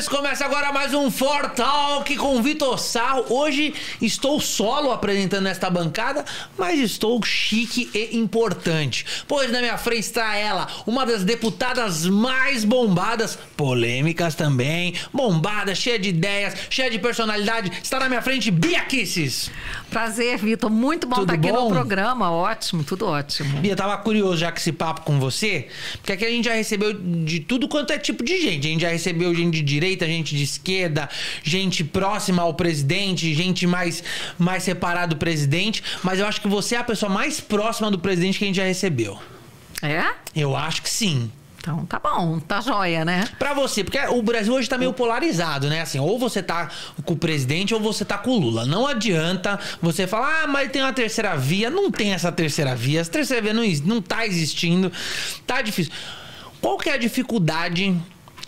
senhores, começa agora mais um For Talk com Vitor Sarro. Hoje estou solo apresentando esta bancada, mas estou chique e importante. Pois na minha frente está ela, uma das deputadas mais bombadas, polêmicas também, bombada, cheia de ideias, cheia de personalidade. Está na minha frente Bia Kisses. Prazer, Vitor. Muito bom Tudo estar aqui bom? no programa. Ótimo, tudo ótimo. Bia, tava curioso já com esse papo com você, porque aqui a gente já recebeu de tudo quanto é tipo de gente. A gente já recebeu gente de direita, gente de esquerda, gente próxima ao presidente, gente mais, mais separada do presidente. Mas eu acho que você é a pessoa mais próxima do presidente que a gente já recebeu. É? Eu acho que sim. Então tá bom, tá joia, né? Pra você, porque o Brasil hoje tá meio polarizado, né? Assim, ou você tá com o presidente ou você tá com o Lula. Não adianta você falar, ah, mas tem uma terceira via. Não tem essa terceira via. Essa terceira via não, não tá existindo. Tá difícil. Qual que é a dificuldade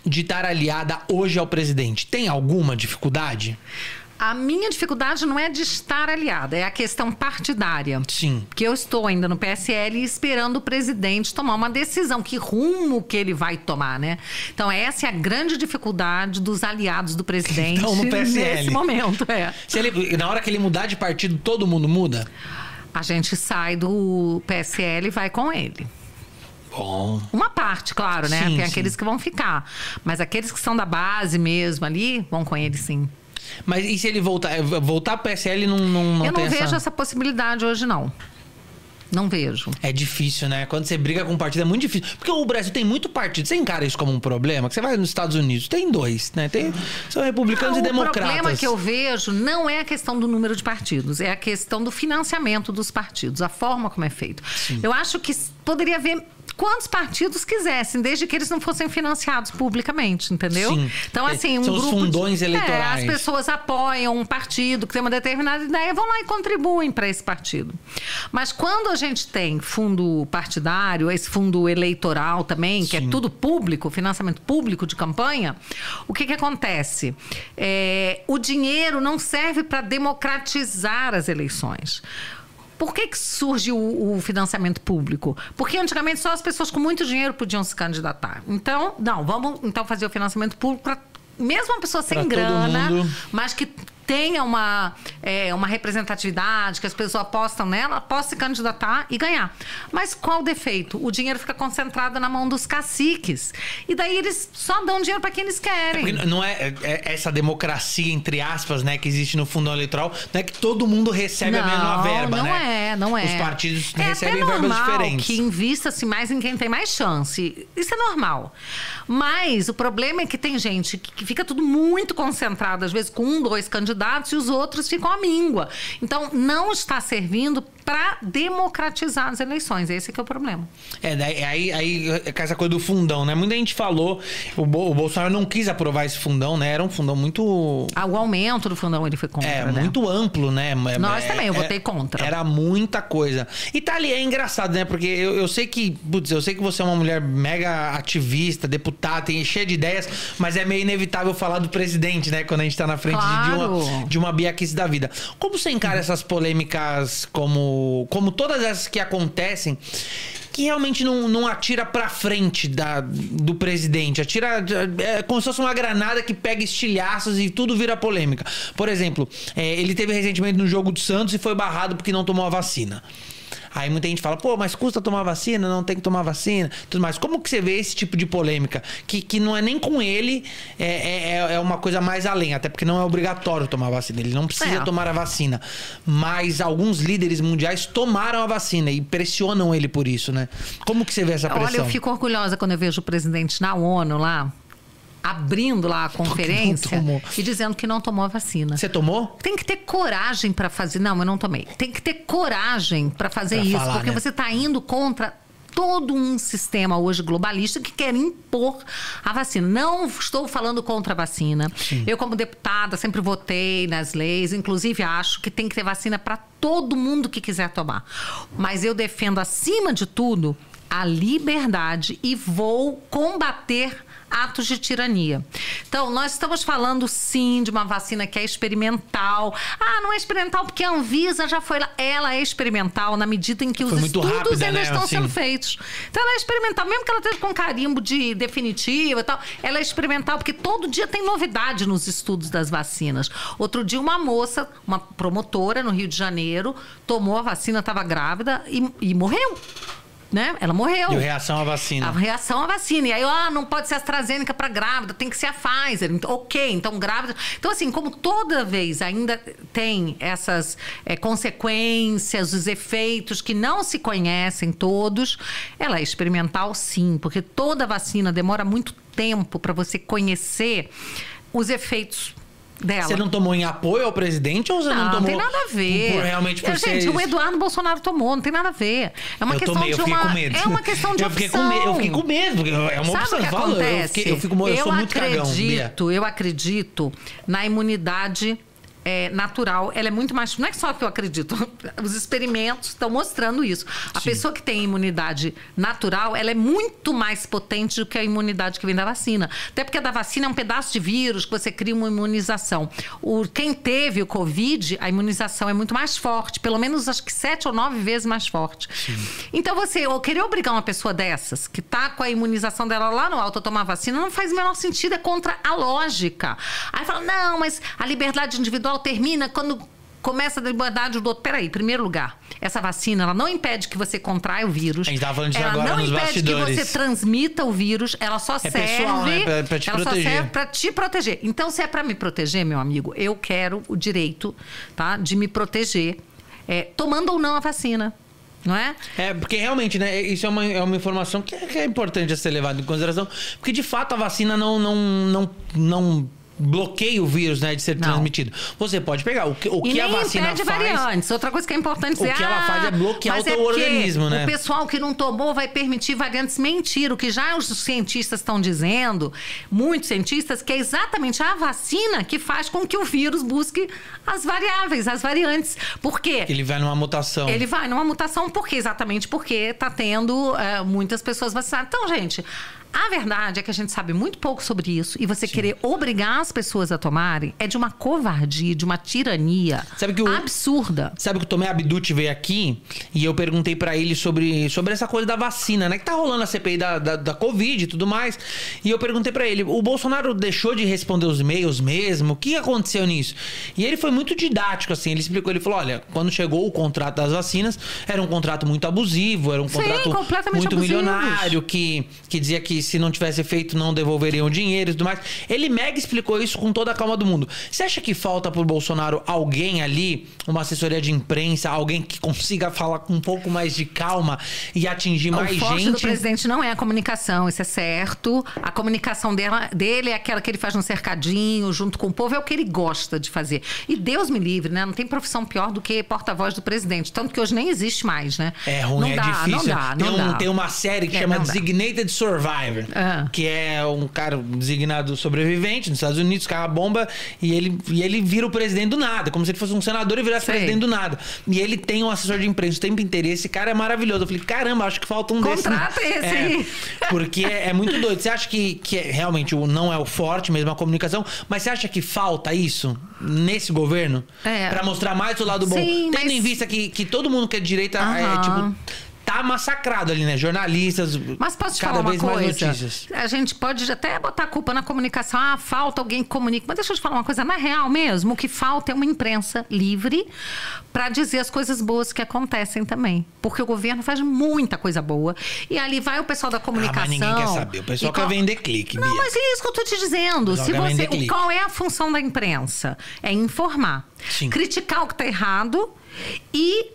de estar aliada hoje ao presidente? Tem alguma dificuldade? A minha dificuldade não é de estar aliada, é a questão partidária. Sim. Que eu estou ainda no PSL esperando o presidente tomar uma decisão, que rumo que ele vai tomar, né? Então, essa é a grande dificuldade dos aliados do presidente Então, no PSL. nesse momento. É. Se ele, na hora que ele mudar de partido, todo mundo muda? A gente sai do PSL e vai com ele. Bom. Uma parte, claro, né? Sim, Tem sim. aqueles que vão ficar. Mas aqueles que são da base mesmo ali, vão com ele sim. Mas e se ele voltar? Voltar pro PSL não, não, não eu não vejo essa... essa possibilidade hoje, não. Não vejo. É difícil, né? Quando você briga com um partido é muito difícil. Porque o Brasil tem muito partido. Você encara isso como um problema? Que você vai nos Estados Unidos, tem dois, né? Tem, são republicanos Não, e democratas. O problema que eu vejo não é a questão do número de partidos, é a questão do financiamento dos partidos, a forma como é feito. Eu acho que poderia haver quantos partidos quisessem, desde que eles não fossem financiados publicamente, entendeu? Sim. Então, É, assim, um são os grupo. de- fundões É, eleitorais. as pessoas apoiam um partido que tem uma determinada ideia, vão lá e contribuem para esse partido. Mas quando a gente tem fundo partidário, esse fundo eleitoral também, que Sim. é tudo público, financiamento público de campanha, o que, que acontece? É, o dinheiro não serve para democratizar as eleições. Por que, que surge o, o financiamento público? Porque antigamente só as pessoas com muito dinheiro podiam se candidatar. Então, não, vamos então fazer o financiamento público para mesmo uma pessoa sem Pra grana, mas que tenha uma, é, uma representatividade, que as pessoas apostam nela, possa se candidatar e ganhar. Mas qual o defeito? O dinheiro fica concentrado na mão dos caciques. E daí eles só dão dinheiro para quem eles querem. Porque não é, é- é essa democracia, entre aspas, né, que existe no fundão eleitoral, não é que todo mundo recebe a mesma verba, não né? é, não é. Os partidos é recebem verbas diferentes. que invista-se mais em quem tem mais chance. Isso é normal. Mas o problema é que tem gente que que fica tudo muito concentrado, às vezes com um, dois candidatos, e os outros ficam à míngua. Então, não está servindo para democratizar as eleições. Esse é que é o problema. É, daí, aí, aí é essa coisa do fundão, né? Muita gente falou, o, Bo- o Bolsonaro não quis aprovar esse fundão, né? Era um fundão muito. Ah, o aumento do fundão ele foi contra, É, né? muito amplo, né? Nós É, também, eu é- votei contra. Era muita coisa. E tá ali, é engraçado, né? Porque eu, eu sei que, putz, eu sei que você é uma mulher mega ativista, deputada, tem cheia de ideias, mas é meio inevitável falar do presidente, né? Quando a gente tá na frente de- de, Claro. uma, de uma Biaquice da vida. Como você encara essas polêmicas como, como todas essas que acontecem? Que realmente não, não atira pra frente da, do presidente. Atira. É como se fosse uma granada que pega estilhaços e tudo vira polêmica. Por exemplo, é, ele teve recentemente no jogo do Santos e foi barrado porque não tomou a vacina. Aí muita gente fala, pô, mas custa tomar vacina, não tem que tomar vacina, tudo mais. Como que você vê esse tipo de polêmica? Que, que não é nem com ele, é, é, é uma coisa mais além, até porque não é obrigatório tomar vacina, ele não precisa É. tomar a vacina. Mas alguns líderes mundiais tomaram a vacina e pressionam ele por isso, né? Como que você vê essa pressão? Olha, eu fico orgulhosa quando eu vejo o presidente na ONU lá, abrindo lá a conferência e dizendo que não tomou a vacina. Você tomou? Tem que ter coragem para fazer. Não, eu não tomei. Tem que ter coragem para fazer Pra isso, falar, porque né? você está indo contra todo um sistema hoje globalista que quer impor a vacina. Não estou falando contra a vacina. Eu, como deputada, sempre votei nas leis, inclusive acho que tem que ter vacina para todo mundo que quiser tomar. Mas eu defendo, acima de tudo, a liberdade e vou combater atos de tirania. Então, nós estamos falando sim de uma vacina que é experimental. Ah, não é experimental porque a Anvisa já foi lá. Ela é experimental na medida em que Foi os estudos rápida, ainda né? estão Assim. sendo feitos. Então, ela é experimental, mesmo que ela esteja com carimbo de definitiva e tal, ela é experimental porque todo dia tem novidade nos estudos das vacinas. Outro dia, uma moça, uma promotora no Rio de Janeiro, tomou a vacina, estava grávida e, e morreu. Né? Ela morreu. E reação à vacina. A reação à vacina. E aí, ah, não pode ser AstraZeneca para grávida, tem que ser a Pfizer. Então, ok, então grávida. Então, assim, como toda vez ainda tem essas eh, consequências, os efeitos que não se conhecem todos, ela é experimental sim, porque toda vacina demora muito tempo para você conhecer os efeitos dela. Você não tomou em apoio ao presidente ou você não, Não, tomou tem nada a ver. por realmente por Eu, ser gente, o Eduardo Bolsonaro tomou, não tem nada a ver. É uma eu questão tomei, de eu fiquei uma com medo. é uma questão de eu fiquei opção. com medo, eu fiquei com medo, porque é uma Sabe opção. o que eu acontece? eu, fiquei- eu fico, eu, sou muito cagão. Bia. acredito, eu acredito na imunidade é, natural. Ela é muito mais. Não é só que eu acredito. Os experimentos estão mostrando isso. A pessoa que tem imunidade natural, ela é muito mais potente do que a imunidade que vem da vacina. Até porque a da vacina é um pedaço de vírus que você cria uma imunização. O, quem teve o Covid, a imunização é muito mais forte, pelo menos acho que sete ou nove vezes mais forte. Então você ou querer obrigar uma pessoa dessas, que tá com a imunização dela lá no alto a tomar vacina, não faz o menor sentido, é contra a lógica. Aí fala, não, mas a liberdade individual termina quando começa a liberdade do outro. Peraí, em primeiro lugar, essa vacina, ela não impede que você contraia o vírus. A gente tava falando disso ela agora não nos impede bastidores. que você transmita o vírus, ela só serve pessoal, né? Pra- pra te ela proteger. só serve para te proteger. Então, se é para me proteger, meu amigo, eu quero o direito, tá, de me proteger, é, tomando ou não a vacina, não é? É, porque realmente, né? Isso é uma, é uma informação que é, que é importante a ser levada em consideração. Porque de fato a vacina não, não, não, não bloqueia o vírus, né? De ser Não. transmitido. Você pode pegar. O que, o que a vacina impede faz. variantes. Outra coisa que é importante dizer. O que ela ah, faz é bloquear mas o teu porque organismo, né? O pessoal que não tomou vai permitir variantes. Mentira. O que já os cientistas estão dizendo, muitos cientistas, que é exatamente a vacina que faz com que o vírus busque as variáveis, as variantes. Por quê? Ele vai numa mutação. Ele vai numa mutação, por quê? Exatamente porque está tendo é, muitas pessoas vacinadas. Então, gente, a verdade é que a gente sabe muito pouco sobre isso. E você querer obrigar as pessoas a tomarem é de uma covardia, de uma tirania Sabe que o- absurda. Sabe que o Tomé Abducci veio aqui e eu perguntei pra ele sobre, sobre essa coisa da vacina, né? Que tá rolando a CPI da, da, da Covid e tudo mais. E eu perguntei pra ele: o Bolsonaro deixou de responder os e-mails mesmo? O que aconteceu nisso? E ele foi muito didático, assim. Ele explicou: ele falou, olha, quando chegou o contrato das vacinas, era um contrato muito abusivo, era um Sim, contrato muito milionário, que, que dizia que se não tivesse feito, não devolveriam o dinheiro e tudo mais. Ele mega explicou isso com toda a calma do mundo. Você acha que falta pro Bolsonaro alguém ali, uma assessoria de imprensa, alguém que consiga falar com um pouco mais de calma e atingir mais o forte do gente? presidente não é a comunicação, isso é certo. A comunicação dela, dele é aquela que ele faz no cercadinho, junto com o povo, é o que ele gosta de fazer. E Deus me livre, né? Não tem profissão pior do que porta-voz do presidente. Tanto que hoje nem existe mais, né? É ruim, não é dá, difícil. Não dá, tem, não um- dá. tem uma série que É, chama. Designated Survivor, Ah. que é um cara designado sobrevivente nos Estados Unidos, cai a bomba e ele, e ele vira o presidente do nada, como se ele fosse um senador e virasse Sei. presidente do nada. E ele tem um assessor de imprensa o tempo inteiro. E esse cara é maravilhoso. Eu falei, caramba, acho que falta um desse. Contrata esse é. Porque é, é muito doido. Você acha que, que é- realmente não é o forte mesmo a comunicação, mas você acha que falta isso nesse governo? É. Pra mostrar mais o lado bom? Sim, Tendo mas- em vista que, que todo mundo que é de direita é, tipo. Tá massacrado ali, né? Jornalistas. Mas posso te cada falar uma vez mais coisa? notícias. A gente pode até botar a culpa na comunicação. Ah, falta alguém que comunique. Mas deixa eu te falar uma coisa. Na real mesmo, o que falta é uma imprensa livre para dizer as coisas boas que acontecem também. Porque o governo faz muita coisa boa. E ali vai o pessoal da comunicação. Ah, mas ninguém quer saber. O pessoal E quer qual- vender clique, Não, Bia. mas é isso que eu tô te dizendo. Se você, clique. qual é a função da imprensa? É informar. Sim. Criticar o que está errado e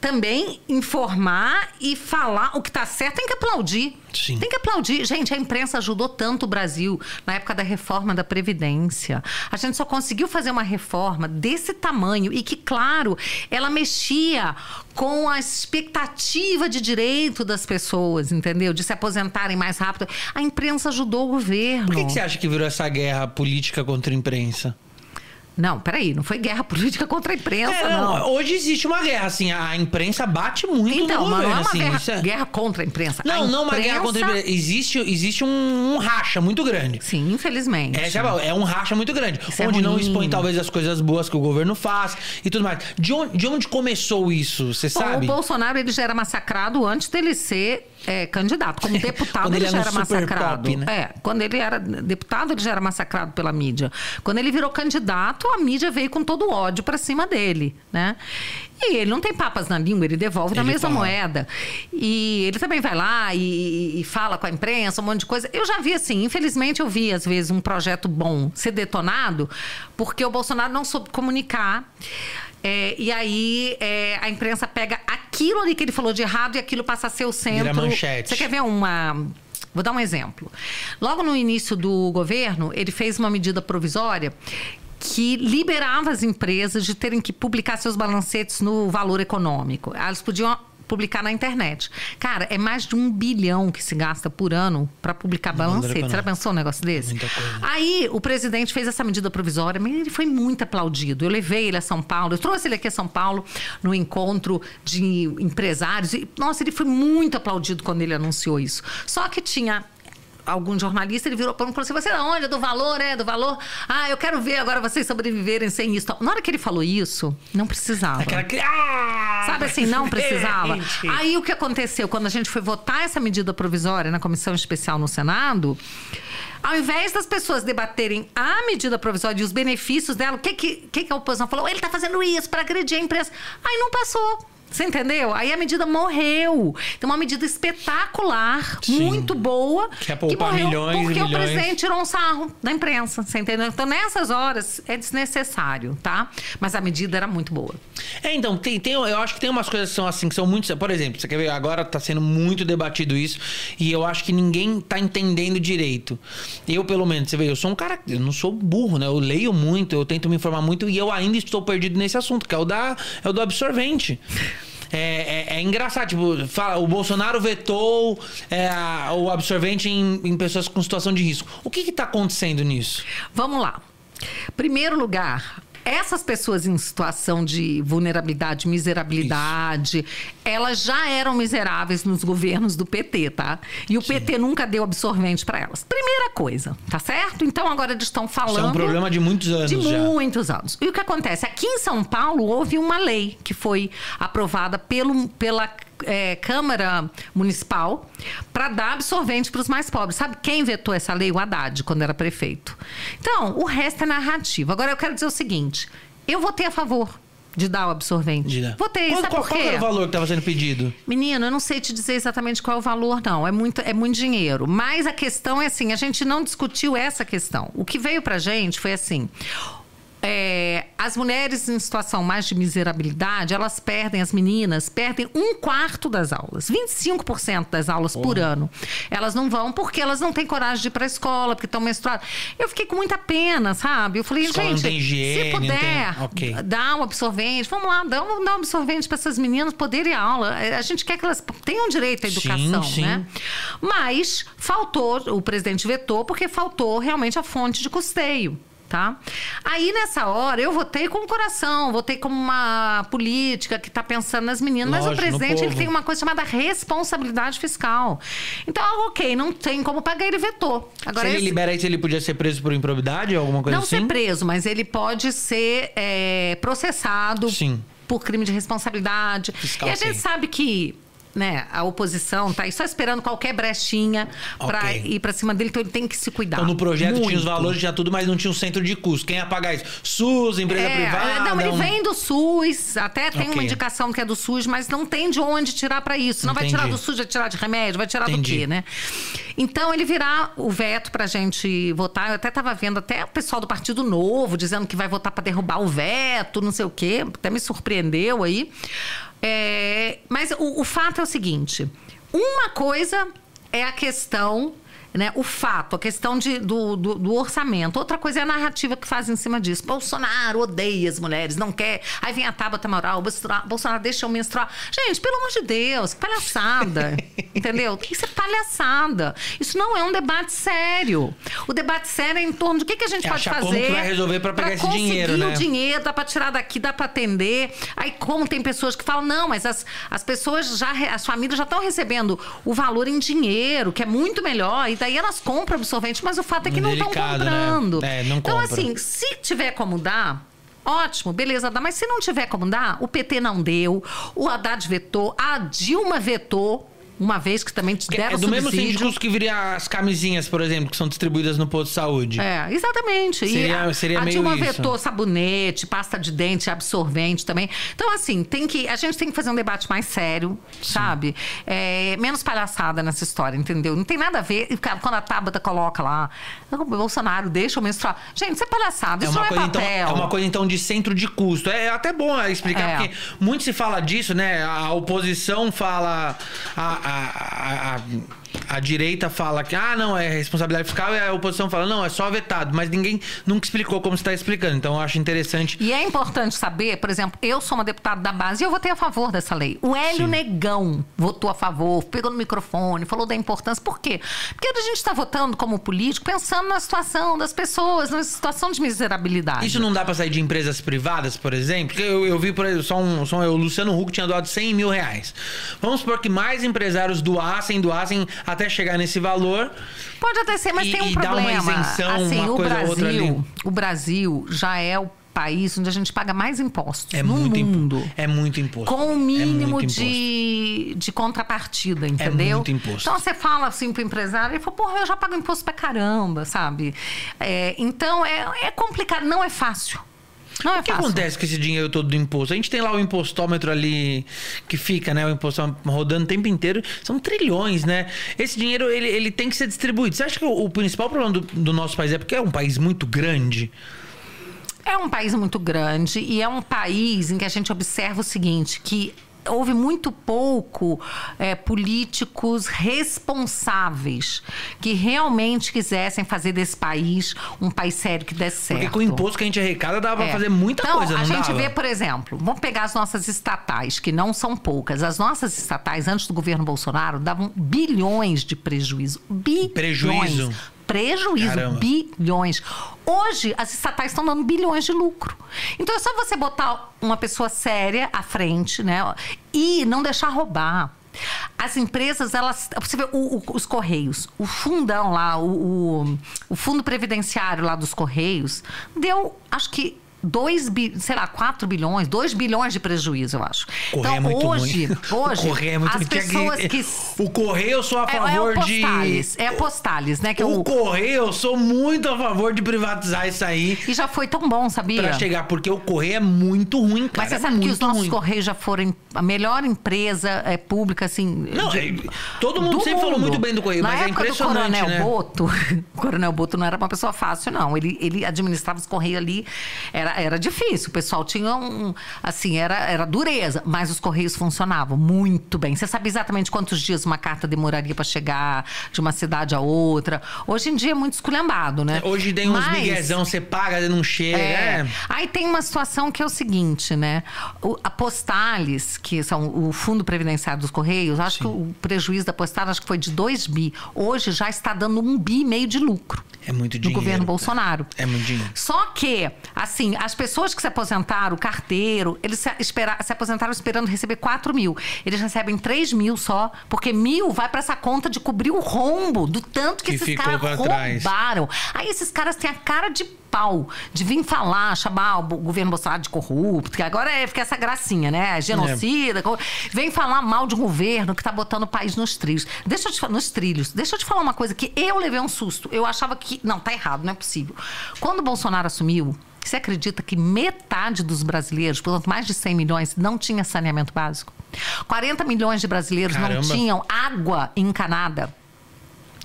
também informar e falar o que está certo. Tem que aplaudir. Sim. Tem que aplaudir. Gente, a imprensa ajudou tanto o Brasil na época da reforma da Previdência. A gente só conseguiu fazer uma reforma desse tamanho e que, claro, ela mexia com a expectativa de direito das pessoas, entendeu? De se aposentarem mais rápido. A imprensa ajudou o governo. Por que, que você acha que virou essa guerra política contra a imprensa? Não, peraí, não foi guerra política contra a imprensa, É, não. não, Hoje existe uma guerra, assim, a imprensa bate muito Então, no governo, não é uma assim. guerra, é- guerra contra a imprensa. Não, A não uma guerra contra a imprensa- imprensa. Existe, existe um, um racha muito grande. Sim, infelizmente. É, é um racha muito grande. Isso é onde não ruim. expõe, talvez, as coisas boas que o governo faz e tudo mais. De onde, de onde começou isso? Você sabe? O Bolsonaro ele já era massacrado antes dele ser é, candidato. Como deputado, Quando ele, ele já era era massacrado. Pop, né? É, quando ele era deputado, ele já era massacrado pela mídia. Quando ele virou candidato, a mídia veio com todo o ódio pra cima dele, né? E ele não tem papas na língua, ele devolve na Ele mesma fala. moeda. E ele também vai lá e, e fala com a imprensa, um monte de coisa. Eu já vi assim, infelizmente eu vi às vezes um projeto bom ser detonado porque o Bolsonaro não soube comunicar. É, e aí é, a imprensa pega aquilo ali que ele falou de errado e aquilo passa a ser o centro. manchete. Você quer ver uma. Vou dar um exemplo. Logo no início do governo, ele fez uma medida provisória que liberava as empresas de terem que publicar seus balancetes no valor econômico. Elas podiam publicar na internet. Cara, é mais de um bilhão que se gasta por ano para publicar balancete. Você já pensou um negócio desse? Muita coisa. Aí o presidente fez essa medida provisória, mas ele foi muito aplaudido. Eu levei ele a São Paulo, eu trouxe ele aqui a São Paulo no encontro de empresários. E, nossa, ele foi muito aplaudido quando ele anunciou isso. Só que tinha algum jornalista, ele virou para mim e falou assim: você é da onde? É do valor, é do valor? Ah, eu quero ver agora vocês sobreviverem sem isso. Na hora que ele falou isso, não precisava. Aquela... que- Ah! Sabe assim, não precisava. Gente. Aí o que aconteceu? Quando a gente foi votar essa medida provisória na comissão especial no Senado, ao invés das pessoas debaterem a medida provisória e os benefícios dela, o que, que, que, que a oposição falou? Ele está fazendo isso para agredir a imprensa. Aí não passou. Você entendeu? Aí a medida morreu. Então, uma medida espetacular, Sim. muito boa. Que é poupar milhões e Porque o milhões. presidente tirou um sarro da imprensa. Você entendeu? Então, nessas horas, é desnecessário, tá? Mas a medida era muito boa. É, então, tem, tem, eu acho que tem umas coisas que são assim, que são muito. Por exemplo, você quer ver, agora tá sendo muito debatido isso, e eu acho que ninguém tá entendendo direito. Eu, pelo menos, você vê, eu sou um cara. Eu não sou burro, né? Eu leio muito, eu tento me informar muito, e eu ainda estou perdido nesse assunto, que é o, da, é o do absorvente. É, é- é engraçado, tipo, fala, o Bolsonaro vetou é, o absorvente em, em pessoas com situação de risco. O que que tá acontecendo nisso? Vamos lá. Primeiro lugar, essas pessoas em situação de vulnerabilidade, miserabilidade, elas já eram miseráveis nos governos do PT, tá? E o PT nunca deu absorvente para elas. Primeira coisa, tá certo? Então agora eles estão falando. Isso é um problema de muitos anos de já. muitos anos. E o que acontece? Aqui em São Paulo houve uma lei que foi aprovada pelo, pela é, Câmara Municipal para dar absorvente para os mais pobres. Sabe quem vetou essa lei? O Haddad, quando era prefeito. Então, o resto é narrativa. Agora eu quero dizer o seguinte: eu votei a favor de dar o absorvente. Dida. Votei, qual, sabe qual, por qual quê? era o valor que estava sendo pedido? Menino, eu não sei te dizer exatamente qual é o valor, não. É muito, é muito dinheiro. Mas a questão é assim: a gente não discutiu essa questão. O que veio pra gente foi assim. É, as mulheres em situação mais de miserabilidade, elas perdem, as meninas, perdem um quarto das aulas, 25% das aulas por ano. Elas não vão porque elas não têm coragem de ir para a escola, porque estão menstruadas. Eu fiquei com muita pena, sabe? Eu falei, Escola gente, higiene, se não tem- puder, Ok. dá um absorvente, vamos lá, dá um, dá um absorvente para essas meninas poderem ir à aula. A gente quer que elas tenham direito à Sim, educação, sim. né? Mas faltou, o presidente vetou porque faltou realmente a fonte de custeio. Tá? Aí nessa hora eu votei com o coração, votei como uma política que está pensando nas meninas, mas o Lógico, presidente ele tem uma coisa chamada responsabilidade fiscal. Então, ok, não tem como pagar, ele vetou. Agora se ele esse- libera isso, ele podia ser preso por improbidade ou alguma coisa não assim? ser preso, mas ele pode ser é, processado Sim. por crime de responsabilidade. Fiscal, e a gente sim. sabe que né, a oposição tá aí só esperando qualquer brechinha para Ok. ir para cima dele, então ele tem que se cuidar. Então no projeto tinha os muito. valores, tinha tudo, mas não tinha um centro de custo. Quem ia pagar isso? SUS, empresa É, privada? não, ele um- vem do SUS, até tem Ok. uma indicação que é do SUS, mas não tem de onde tirar para isso. Não vai Entendi. tirar do SUS, vai tirar de remédio, vai tirar Entendi. do quê, né? Então ele virá o veto pra gente votar. Eu até estava vendo até o pessoal do Partido Novo dizendo que vai votar para derrubar o veto, não sei o quê. Até me surpreendeu aí. É, mas o, o fato é o seguinte: uma coisa é a questão né, o fato, a questão de, do, do, do orçamento. Outra coisa é a narrativa que faz em cima disso. Bolsonaro odeia as mulheres, não quer. Aí vem a Tabata Moral, Bolsonaro, deixa eu menstruar. Gente, pelo amor de Deus, que palhaçada. entendeu? Isso é palhaçada. Isso não é um debate sério. O debate sério é em torno de o que, que a gente É pode fazer. como que vai resolver pra pegar esse dinheiro, né? o dinheiro, dá pra tirar daqui, dá pra atender. Aí, como tem pessoas que falam, não, mas as, as pessoas já, as famílias já estão recebendo o valor em dinheiro, que é muito melhor, e daí elas compram absorvente, mas o fato é que não estão né? comprando. É, não então, compra. assim, se tiver como dar. Ótimo, beleza, dá. Mas se não tiver como dar, o PT não deu, o Haddad vetou, a Dilma vetou, uma vez que também te Que deram é do mesmo subsídio. síndico que viria as camisinhas, por exemplo, que são distribuídas no posto de saúde. É, exatamente. Seria- e a, seria a meio Dilma isso. vetou sabonete, pasta de dente, absorvente também. Então, assim, tem que, a gente tem que fazer um debate mais sério, sabe? É, menos palhaçada nessa história, entendeu? Não tem nada a ver. Quando a Tabata coloca lá, o Bolsonaro deixa o menstruar. Gente, isso é palhaçada, É isso uma, não é coisa, então, papel. é uma coisa, então, de centro de custo. É até bom explicar, É. porque muito se fala disso, né? A oposição fala. A, a, a, a- a direita fala que, ah, não, é responsabilidade fiscal, e a oposição fala, não, é só vetado. Mas ninguém nunca explicou como você está explicando. Então, eu acho interessante. E é importante saber, por exemplo, eu sou uma deputada da base e eu votei a favor dessa lei. O Hélio Sim. Negão votou a favor, pegou no microfone, falou da importância. Por quê? Porque a gente está votando como político pensando na situação das pessoas, na situação de miserabilidade. Isso não dá pra sair de empresas privadas, por exemplo? Porque eu, eu vi, por exemplo, só um, só um- o Luciano Huck tinha doado 100 mil reais. Vamos supor que mais empresários doassem, doassem até chegar nesse valor. Pode até ser, mas E- tem um e dá uma problema. isenção, assim, uma o coisa Brasil, outra ali. o Brasil já é o país onde a gente paga mais impostos É no muito mundo. É muito imposto. Com o É mínimo muito imposto. de, de contrapartida, entendeu? muito imposto. Então você fala assim pro empresário, ele fala, porra, eu já pago imposto pra caramba, sabe? É, então é, é complicado, não é fácil. Não é O que fácil. acontece com esse dinheiro todo do imposto? A gente tem lá o impostômetro ali que fica, né? O imposto rodando o tempo inteiro. São trilhões, né? Esse dinheiro, ele, ele tem que ser distribuído. Você acha que o, o principal problema do, do nosso país é porque é um país muito grande? É um país muito grande e é um país em que a gente observa o seguinte, que houve muito pouco é, políticos responsáveis que realmente quisessem fazer desse país um país sério que desse certo. Porque com o imposto que a gente arrecada pra É. fazer muita então, coisa, não a gente dava? vê, por exemplo, vamos pegar as nossas estatais, que não são poucas. As nossas estatais, antes do governo Bolsonaro, davam bilhões de prejuízo. Bilhões. Prejuízo? Prejuízo, Caramba. bilhões. Hoje, as estatais estão dando bilhões de lucro. Então, é só você botar uma pessoa séria à frente, né? E não deixar roubar. As empresas, elas. Você vê o- o- os Correios, o fundão lá, o, o, o fundo previdenciário lá dos Correios, deu, acho que. 2 bi, sei lá, 4 bilhões, 2 bilhões de prejuízo, eu acho. Correio é então, muito hoje, ruim. hoje, o correio é muito as pessoas que. O correio eu sou a É, é favor o de. Postales, é Postales, né? Que é O o, correio eu sou muito a favor de privatizar isso aí e já foi tão bom, sabia? pra chegar, porque o correio é muito ruim, cara. Mas você é sabe que os nossos ruim. Correios já foram a melhor empresa é, pública, assim. Não, de- é- todo mundo do sempre falou muito bem do Correio, Na mas é época impressionante, do Coronel né? Boto, o Coronel Boto não era uma pessoa fácil, não. Ele, ele administrava os Correios ali, era, era difícil. O pessoal tinha um. Assim, era, era dureza, mas os Correios funcionavam muito bem. Você sabe exatamente quantos dias uma carta demoraria para chegar de uma cidade a outra. Hoje em dia é muito esculhambado, né? Hoje tem uns Mas- miguezão, você paga, não chega. é. É. Aí tem uma situação que é o seguinte, né? O, a Postales, que são o Fundo Previdenciário dos Correios, acho que o prejuízo da Postales acho que foi de 2 bi. Hoje já está dando um bi e meio de lucro. É muito dinheiro. governo cara. Bolsonaro. É muito dinheiro. Só que, assim, as pessoas que se aposentaram, o carteiro, eles se, espera- se aposentaram esperando receber 4 mil. Eles recebem 3 mil só, porque mil vai para essa conta de cobrir o rombo do tanto que, Que esses caras trás. roubaram. Aí esses caras têm a cara de pau de vir falar, chamar o governo Bolsonaro de corrupto, que agora é fica essa gracinha, né? Genocida. co- Vem falar mal de um governo que tá botando o país nos trilhos. Deixa eu te falar, nos trilhos. Deixa eu te falar uma coisa que eu levei um susto. Eu achava que. Não, tá errado, não é possível. Quando o Bolsonaro assumiu. Você acredita que metade dos brasileiros, portanto, mais de 100 milhões, não tinha saneamento básico? 40 milhões de brasileiros Caramba. não tinham água encanada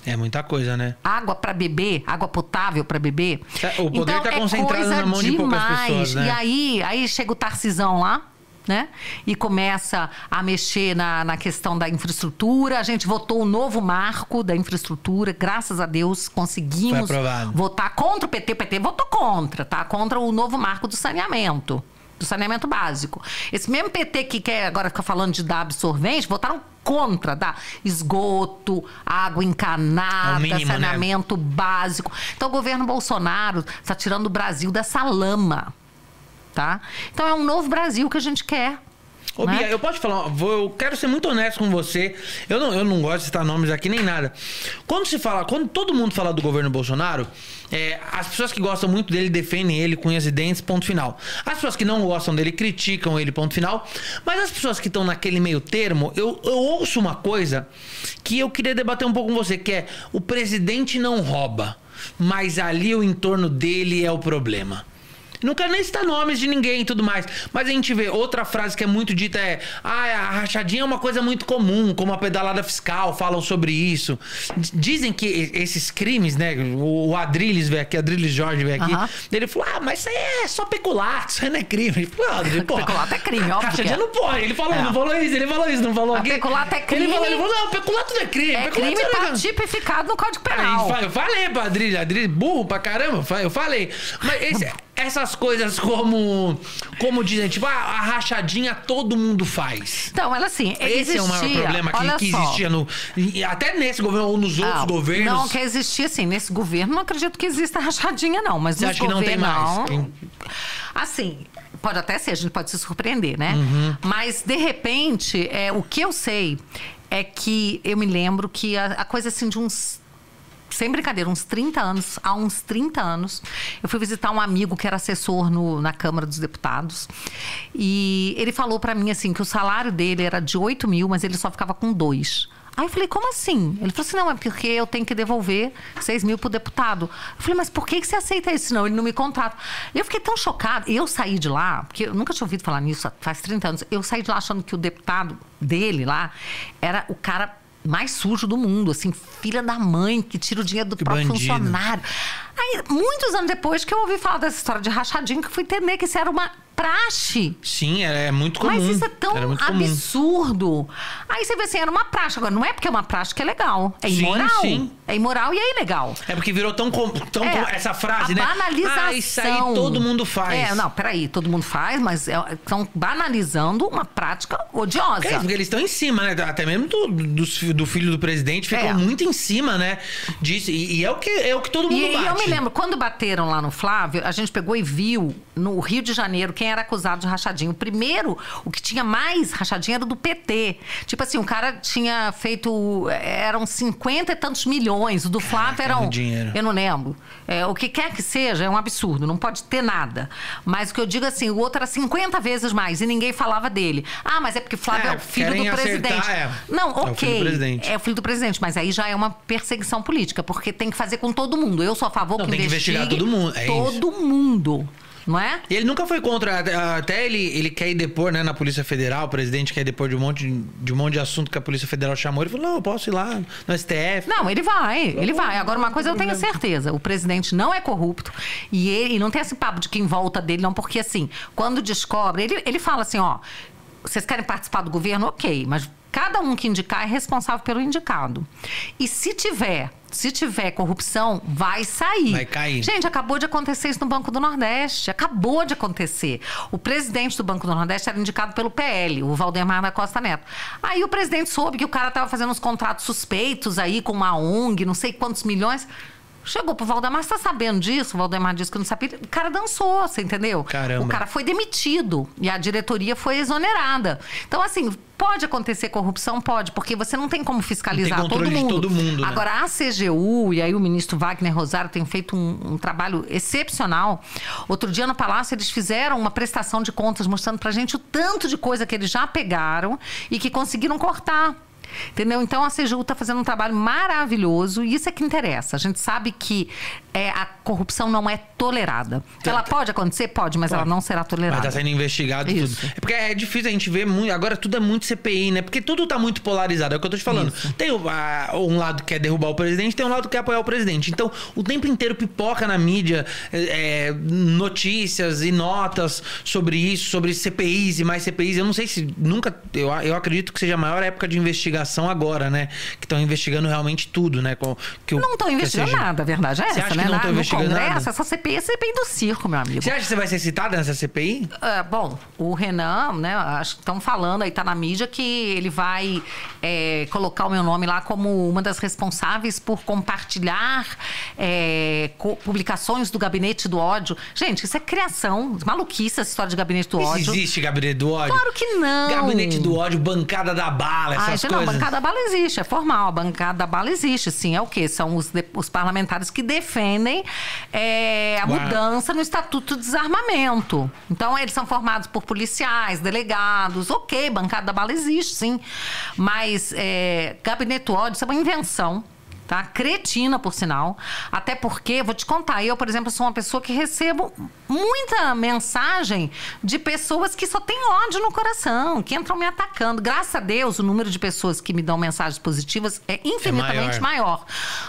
É muita coisa, né? água para beber, água potável para beber. O poder tá é concentrado na mão de poucas demais. pessoas, né? E aí, aí chega o Tarcisão lá, né? E começa a mexer na, na questão da infraestrutura. A gente votou o novo marco da infraestrutura, graças a Deus conseguimos votar contra o PT. O PT votou contra, tá? Contra o novo marco do saneamento do saneamento básico. Esse mesmo PT que quer agora ficar falando de dar absorvente, votaram contra dar esgoto, água encanada, é mínimo, né? saneamento né? básico. Então o governo Bolsonaro está tirando o Brasil dessa lama tá? Então é um novo Brasil que a gente quer. Ô, né? Bia, eu posso falar, eu quero ser muito honesto com você. Eu não, eu não gosto de citar nomes aqui nem nada. Quando se fala, quando todo mundo fala do governo Bolsonaro, é, as pessoas que gostam muito dele defendem ele com unhas e dentes, ponto final. As pessoas que não gostam dele criticam ele, ponto final. Mas as pessoas que estão naquele meio termo, eu, eu ouço uma coisa que eu queria debater um pouco com você, que é o presidente não rouba, mas ali o entorno dele é o problema. Não quero nem citar nomes de ninguém e tudo mais. Mas a gente vê outra frase que é muito dita é: ah, a rachadinha é uma coisa muito comum, como a pedalada fiscal, falam sobre isso. Dizem que esses crimes, né? O Adriles veio aqui, Adriles Jorge veio aqui. Ele falou: ah, mas isso aí é só peculato, isso aí não é crime. Ele falou: ah, Adriles, pô, peculato é crime, óbvio. Rachadinha é. não pode. Ele falou, é. não falou isso, ele falou isso, não falou aqui. Peculato é crime. Ele falou, ele falou não, peculato não é crime. É crime é tá tipificado no Código Penal. Aí, eu falei pra Adriles, Adriles, burro pra caramba, eu falei. Mas esse, essas coisas como como dizem, tipo, a, a, rachadinha todo mundo faz. Então, ela assim, Esse existia, é o maior problema que, que existia no até nesse governo ou nos outros não, governos. Não, que existia assim, nesse governo não acredito que exista rachadinha não, mas Você acha que não tem mais? Não, assim, pode até ser, a gente pode se surpreender, né? Uhum. Mas de repente, é, o que eu sei é que eu me lembro que a, a coisa assim de uns sem brincadeira, uns 30 anos, há uns 30 anos, eu fui visitar um amigo que era assessor no, na Câmara dos Deputados. E ele falou para mim assim que o salário dele era de 8 mil, mas ele só ficava com dois. Aí eu falei, como assim? Ele falou assim, não, é porque eu tenho que devolver 6 mil pro deputado. Eu falei, mas por que, que você aceita isso? Não, ele não me contrata. Eu fiquei tão chocada. Eu saí de lá, porque eu nunca tinha ouvido falar nisso faz 30 anos. Eu saí de lá achando que o deputado dele lá era o cara mais sujo do mundo, assim, filha da mãe que tira o dinheiro do que próprio bandido. funcionário. Aí, muitos anos depois que eu ouvi falar dessa história de rachadinho, que fui entender que isso era uma praxe. Sim, é, é muito comum. Mas isso é tão absurdo. Aí você vê assim, era uma praxe. Agora, não é porque é uma praxe que é legal. É imoral. Sim, sim. É imoral e é ilegal. É porque virou tão. tão é, essa frase, né? Banalização. Ah, isso aí todo mundo faz. É, não, peraí, todo mundo faz, mas estão é, banalizando uma prática odiosa. É, porque eles estão em cima, né? Até mesmo do, do, do filho do presidente ficou é. muito em cima, né? Disso. E, e, é, o que, é o que todo mundo e, bate. E eu me lembro, quando bateram lá no Flávio, a gente pegou e viu no Rio de Janeiro quem era acusado de rachadinho. O primeiro, o que tinha mais rachadinho era do PT. Tipo assim, o cara tinha feito. Eram 50 e tantos milhões. O do Flávio era. Dinheiro. Eu não lembro. É, o que quer que seja, é um absurdo. Não pode ter nada. Mas o que eu digo assim, o outro era 50 vezes mais e ninguém falava dele. Ah, mas é porque Flávio é, é o filho do presidente. Acertar, é. Não, ok. É o filho do presidente. É o filho do presidente, mas aí já é uma perseguição política, porque tem que fazer com todo mundo. Eu sou a favor não, que tem que investigar todo mundo. É todo isso. mundo não é? E ele nunca foi contra, até ele, ele quer ir depor, né, na Polícia Federal, o presidente quer ir depor de um monte de, um monte de assunto que a Polícia Federal chamou. Ele falou, não, eu posso ir lá no STF. Não, ele vai, ele vai. Agora, uma coisa eu tenho certeza, o presidente não é corrupto e ele não tem esse papo de quem volta dele, não, porque assim, quando descobre, ele, ele fala assim, ó, vocês querem participar do governo? Ok, mas cada um que indicar é responsável pelo indicado. E se tiver se tiver corrupção, vai sair. Vai cair. Gente, acabou de acontecer isso no Banco do Nordeste. Acabou de acontecer. O presidente do Banco do Nordeste era indicado pelo PL, o Valdemar da Costa Neto. Aí o presidente soube que o cara estava fazendo uns contratos suspeitos aí com uma ONG, não sei quantos milhões. Chegou pro Valdemar, você tá sabendo disso? O Valdemar disse que não sabia. O cara dançou, você entendeu? Caramba. O cara foi demitido e a diretoria foi exonerada. Então, assim, pode acontecer corrupção? Pode, porque você não tem como fiscalizar tem todo mundo. todo mundo. Né? Agora, a CGU, e aí o ministro Wagner Rosário tem feito um, um, trabalho excepcional. Outro dia no Palácio, eles fizeram uma prestação de contas mostrando pra gente o tanto de coisa que eles já pegaram e que conseguiram cortar. Entendeu? Então a CGU está fazendo um trabalho maravilhoso e isso é que interessa. A gente sabe que é, a corrupção não é tolerada. Ela pode acontecer? Pode, mas Pode. ela não será tolerada. Mas tá sendo investigado e Isso. tudo. É porque é difícil a gente ver muito. Agora tudo é muito CPI, né? Porque tudo tá muito polarizado. É o que eu tô te falando. Tem o- a- um lado que quer derrubar o presidente, tem um lado que quer apoiar o presidente. Então, o tempo inteiro pipoca na mídia é, é, notícias e notas sobre isso, sobre CPIs e mais CPIs. Eu não sei se nunca. Eu, eu acredito que seja a maior época de investigação agora, né? Que estão investigando realmente tudo, né? Com- que o- Não estão investigando seja- nada, a verdade é Você essa, acha né? que não estão no investigando Congresso, nada? essa CPI é CPI do circo, meu amigo. Você acha que você vai ser citada nessa CPI? É, bom, o Renan, né, acho que estão falando aí, tá na mídia, que ele vai é, colocar o meu nome lá como uma das responsáveis por compartilhar é, co- publicações do Gabinete do Ódio. Gente, isso é criação, maluquice essa história de Gabinete do Isso Ódio. existe gabinete do ódio? Claro que não. Gabinete do ódio, bancada da bala, essas Ai, gente, coisas. bancada da bala existe, é formal. A bancada da bala existe, sim. É o quê? São os, de- os parlamentares que defendem é, a Uau. mudança no Estatuto de Desarmamento. Então, eles são formados por policiais, delegados. Ok, bancada da bala existe, sim. Mas é, gabinete ódio, isso é uma invenção. Tá? Cretina, por sinal. Até porque, vou te contar, eu, por exemplo, sou uma pessoa que recebo muita mensagem de pessoas que só têm ódio no coração, que entram me atacando. Graças a Deus, o número de pessoas que me dão mensagens positivas é infinitamente maior.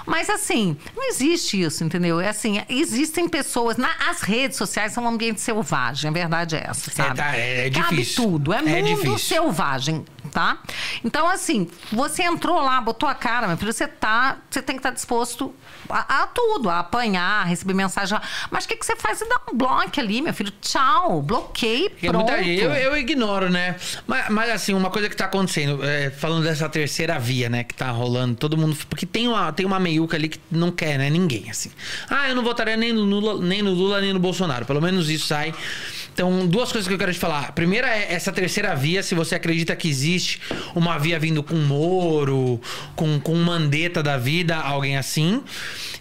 Mas assim, não existe isso, entendeu? É assim, existem pessoas. Na, as redes sociais são um ambiente selvagem, a verdade é essa, sabe? tá, é- é Cabe difícil. tudo, é, É mundo difícil. selvagem, tá? Então, assim, você entrou lá, botou a cara, meu filho, você tá. Você tem que estar disposto a, a tudo, a apanhar, a receber mensagem. Mas o que, que você faz? Você dá um bloco ali, meu filho. Tchau, bloqueei, Porque pronto. muita gente- eu, eu ignoro, né? Mas, mas, assim, uma coisa que tá acontecendo, é, falando dessa terceira via, né? Que tá rolando, todo mundo. Porque tem uma, tem uma meiuca ali que não quer, né? Ninguém, assim. Ah, eu não votaria nem no Lula, nem no Lula, nem no Bolsonaro. Pelo menos isso sai. Então, duas coisas que eu quero te falar. Primeira é essa terceira via, se você acredita que existe uma via vindo com Moro, com, com Mandetta da vida, alguém assim.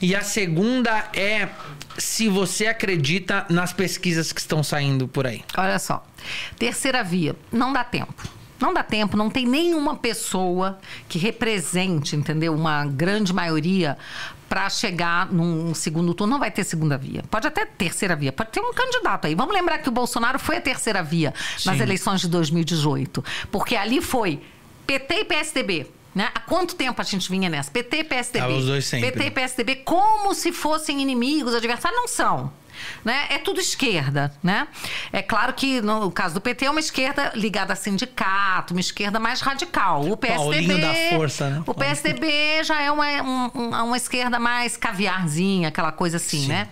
E a segunda é se você acredita nas pesquisas que estão saindo por aí. Olha só. Terceira via, não dá tempo. Não dá tempo, não tem nenhuma pessoa que represente, entendeu? Uma grande maioria para chegar num segundo turno. Não vai ter segunda via. Pode até ter terceira via. Pode ter um candidato aí. Vamos lembrar que o Bolsonaro foi a terceira via nas Sim. eleições de 2018. Porque ali foi PT e PSDB. Né? Há quanto tempo a gente vinha nessa? PT e PSDB. Tava os dois sempre. PT e PSDB como se fossem inimigos, adversários. Não são. Né? É tudo esquerda, né? É claro que no caso do PT é uma esquerda ligada a sindicato, uma esquerda mais radical. O PSDB, Paulinho da força, né? O PSDB já é uma, um- um- uma esquerda mais caviarzinha, aquela coisa assim, né?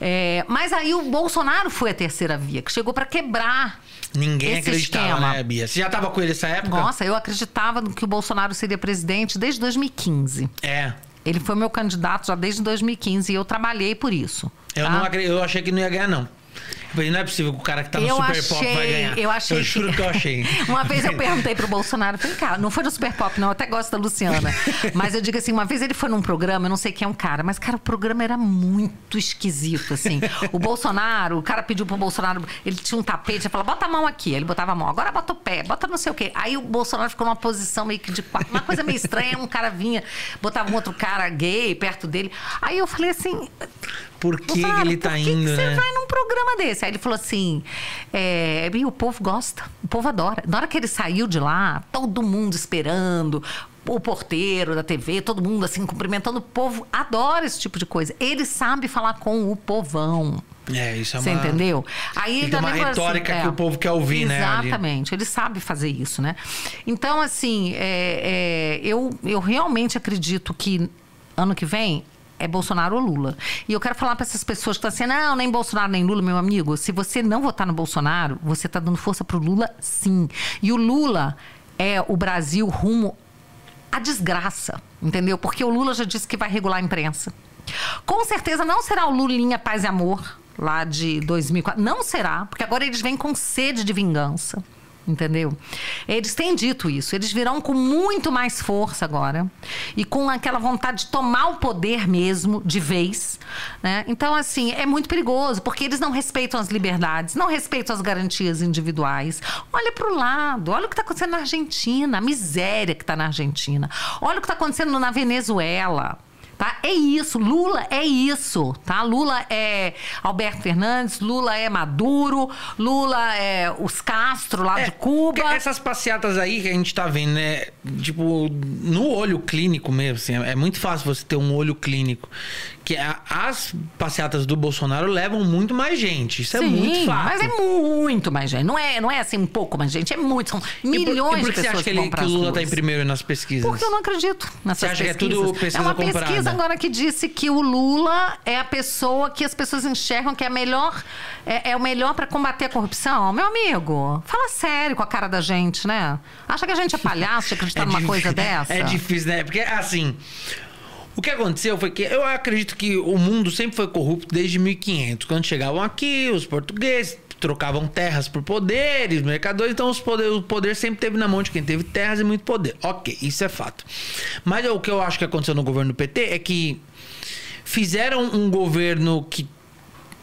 É, mas aí o Bolsonaro foi a terceira via, que chegou para quebrar Ninguém esse acreditava, esquema. né, Bia? Você já tava com ele nessa época? Nossa, eu acreditava que o Bolsonaro seria presidente desde 2015. É. Ele foi meu candidato já desde 2015 e eu trabalhei por isso. Eu, tá? não eu achei que não ia ganhar, não. Não é possível que o cara que tá no eu Super achei, Pop vai ganhar. Eu achei Eu juro que eu achei. uma vez eu perguntei pro Bolsonaro, falei, cara, não foi no Super Pop, não, eu até gosto da Luciana. Mas eu digo assim, uma vez ele foi num programa, eu não sei quem é um cara, mas, cara, o programa era muito esquisito, assim. O Bolsonaro, o cara pediu pro Bolsonaro, ele tinha um tapete, ele falou, bota a mão aqui. Ele botava a mão, agora bota o pé, bota não sei o quê. Aí o Bolsonaro ficou numa posição meio que de quatro, uma coisa meio estranha, um cara vinha, botava um outro cara gay perto dele. Aí eu falei assim, Por que, Bolsonaro, ele tá por que indo, que né? você vai num programa desse? Aí ele falou assim: é, e o povo gosta, o povo adora. Na hora que ele saiu de lá, todo mundo esperando, o porteiro da TV, todo mundo assim, cumprimentando o povo, adora esse tipo de coisa. Ele sabe falar com o povão. É, isso é Você uma... entendeu? Aí Ele tem uma também falou retórica assim, que o povo quer ouvir, né, ali. Exatamente, ele sabe fazer isso, né? Então, assim, é, é, eu, eu realmente acredito que ano que vem é Bolsonaro ou Lula. E eu quero falar para essas pessoas que estão assim, não, nem Bolsonaro nem Lula, meu amigo. Se você não votar no Bolsonaro, você está dando força pro Lula, sim. E o Lula é o Brasil rumo à desgraça, entendeu? Porque o Lula já disse que vai regular a imprensa. Com certeza não será o Lulinha Paz e Amor lá de 2004. Não será, porque agora eles vêm com sede de vingança. Entendeu? Eles têm dito isso. Eles virão com muito mais força agora e com aquela vontade de tomar o poder mesmo, de vez. Né? Então, assim, é muito perigoso, porque eles não respeitam as liberdades, não respeitam as garantias individuais. Olha para o lado, olha o que está acontecendo na Argentina, a miséria que está na Argentina. Olha o que está acontecendo na Venezuela. Tá? É isso, Lula é isso, tá? Lula é Alberto Fernandes, Lula é Maduro, Lula é os Castro lá É, de Cuba. Essas passeatas aí que a gente tá vendo, né? Tipo, no olho clínico mesmo, assim, é muito fácil você ter um olho clínico. Que a- as passeatas do Bolsonaro levam muito mais gente. Isso é muito fato. mas é muito mais gente. Não é, não é assim um pouco mais gente, é muito. São E por- milhões e por de que você pessoas acha que, que ele, para que o Lula tá em primeiro nas pesquisas? Porque eu não acredito nessas Você acha que é pesquisas. tudo pesquisa uma comprada? pesquisa agora que disse que o Lula é a pessoa que as pessoas enxergam que é melhor, é, é o melhor para combater a corrupção. Meu amigo, fala sério com a cara da gente, né? Acha que a gente é palhaço de acreditar numa difí- coisa dessa? É difícil, né? Porque, assim. O que aconteceu foi que eu acredito que o mundo sempre foi corrupto desde 1500. Quando chegavam aqui, os portugueses trocavam terras por poderes, mercadores, então os poder, o poder sempre teve na mão de quem teve terras e muito poder. Ok, isso é fato. Mas o que eu acho que aconteceu no governo do PT é que fizeram um governo que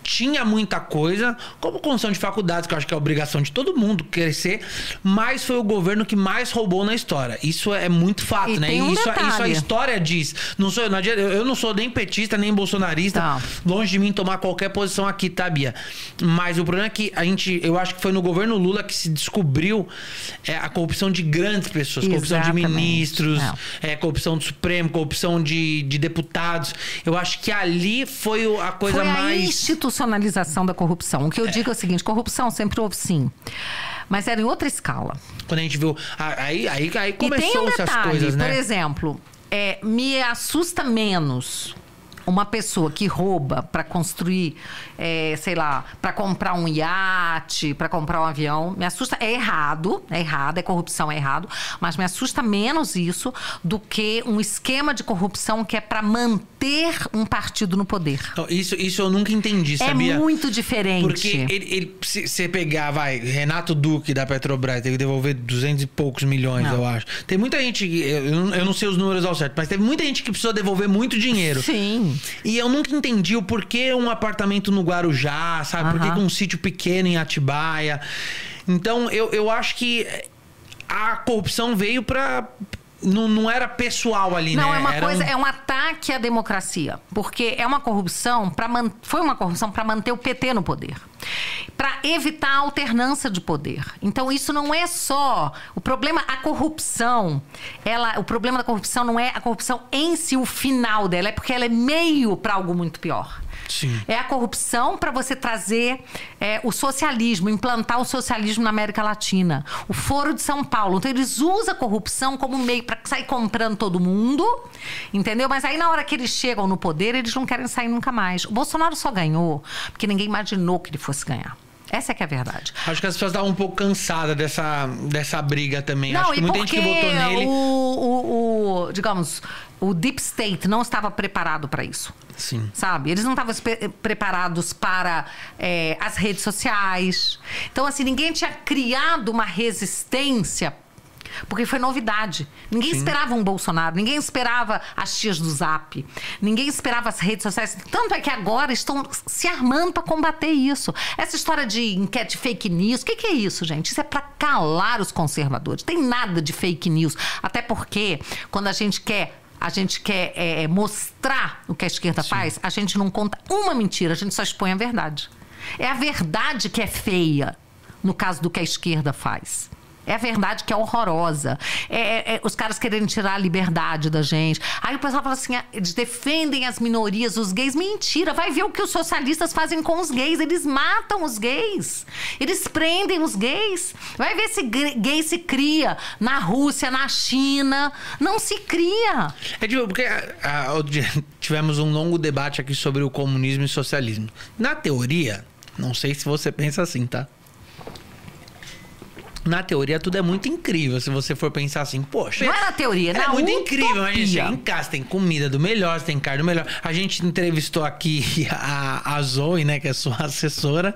tinha muita coisa, como construção de faculdades, que eu acho que é a obrigação de todo mundo crescer, mas foi o governo que mais roubou na história. Isso é muito fato, E né? um isso, detalhe. isso a história diz. Não sou, não adianta- eu não sou nem petista, nem bolsonarista. Tá. Longe de mim tomar qualquer posição aqui, tá, Bia? Mas o problema é que a gente, eu acho que foi no governo Lula que se descobriu é, a corrupção de grandes pessoas, corrupção de ministros, Não. é, corrupção do Supremo, corrupção de, de deputados. Eu acho que ali foi a coisa Foi a mais. Institucionalização da corrupção. O que eu digo é o seguinte: corrupção sempre houve sim. Mas era em outra escala. Quando a gente viu. Aí, aí, aí um começou essas detalhe, coisas, né? por exemplo, é, me assusta menos uma pessoa que rouba para construir, é, sei lá, para comprar um iate, para comprar um avião. Me assusta, é errado, é errado, é corrupção, é errado, mas me assusta menos isso do que um esquema de corrupção que é para manter um partido no poder. Isso, isso eu nunca entendi, É sabia? muito diferente. Porque ele, você pegar, vai, Renato Duque da Petrobras, teve que devolver 200 e poucos milhões, Não. eu acho. Tem muita gente, eu, eu não- sei os números ao certo, mas teve muita gente que precisou devolver muito dinheiro. Sim. E eu nunca entendi o porquê um apartamento no Guarujá, sabe? Por que um sítio pequeno em Atibaia. Então, eu, eu acho que a corrupção veio pra. Não, não era pessoal ali, Não, né? é uma Era coisa, um- é um ataque à democracia, porque é uma corrupção para foi uma corrupção para manter o PT no poder, para evitar a alternância de poder. Então isso não é só o problema, a corrupção, ela, o problema da corrupção não é a corrupção em si o final dela, é porque ela é meio para algo muito pior. Sim. É a corrupção para você trazer é, o socialismo, implantar o socialismo na América Latina. O Foro de São Paulo. Então, eles usam a corrupção como meio para sair comprando todo mundo, entendeu? Mas aí, na hora que eles chegam no poder, eles não querem sair nunca mais. O Bolsonaro só ganhou porque ninguém imaginou que ele fosse ganhar. Essa é que é a verdade. Acho que as pessoas estavam um pouco cansadas dessa, dessa briga também. Acho que e muita gente que votou nele. o, o, o, digamos, o Deep State não estava preparado para isso. Sim. Sabe? Eles não estavam espe- preparados para é, as redes sociais. Então, assim, ninguém tinha criado uma resistência. Porque foi novidade. Ninguém esperava um Bolsonaro, ninguém esperava as tias do Zap, ninguém esperava as redes sociais. Tanto é que agora estão se armando para combater isso. Essa história de enquete fake news, o que, que é isso, gente? Isso é para calar os conservadores. Tem nada de fake news. Até porque, quando a gente quer a gente quer é, mostrar o que a esquerda faz, a gente não conta uma mentira, a gente só expõe a verdade. É a verdade que é feia, no caso do que a esquerda faz. É a verdade que é horrorosa. É, é- é os caras querendo tirar a liberdade da gente. Aí o pessoal fala assim: ah, eles defendem as minorias, os gays. Mentira, vai ver o que os socialistas fazem com os gays. Eles matam os gays. Eles prendem os gays. Vai ver se gay se cria na Rússia, na China. Não se cria. É tipo, porque ah, outro dia tivemos um longo debate aqui sobre o comunismo e socialismo. Na teoria, não sei se você pensa assim, tá? Na teoria, tudo é muito incrível. Se você for pensar assim, poxa. Não é na teoria, é na muito utopia. incrível. A gente chega em casa, tem comida do melhor, tem carne do melhor. A gente entrevistou aqui a, a Zoe, né, que é sua assessora.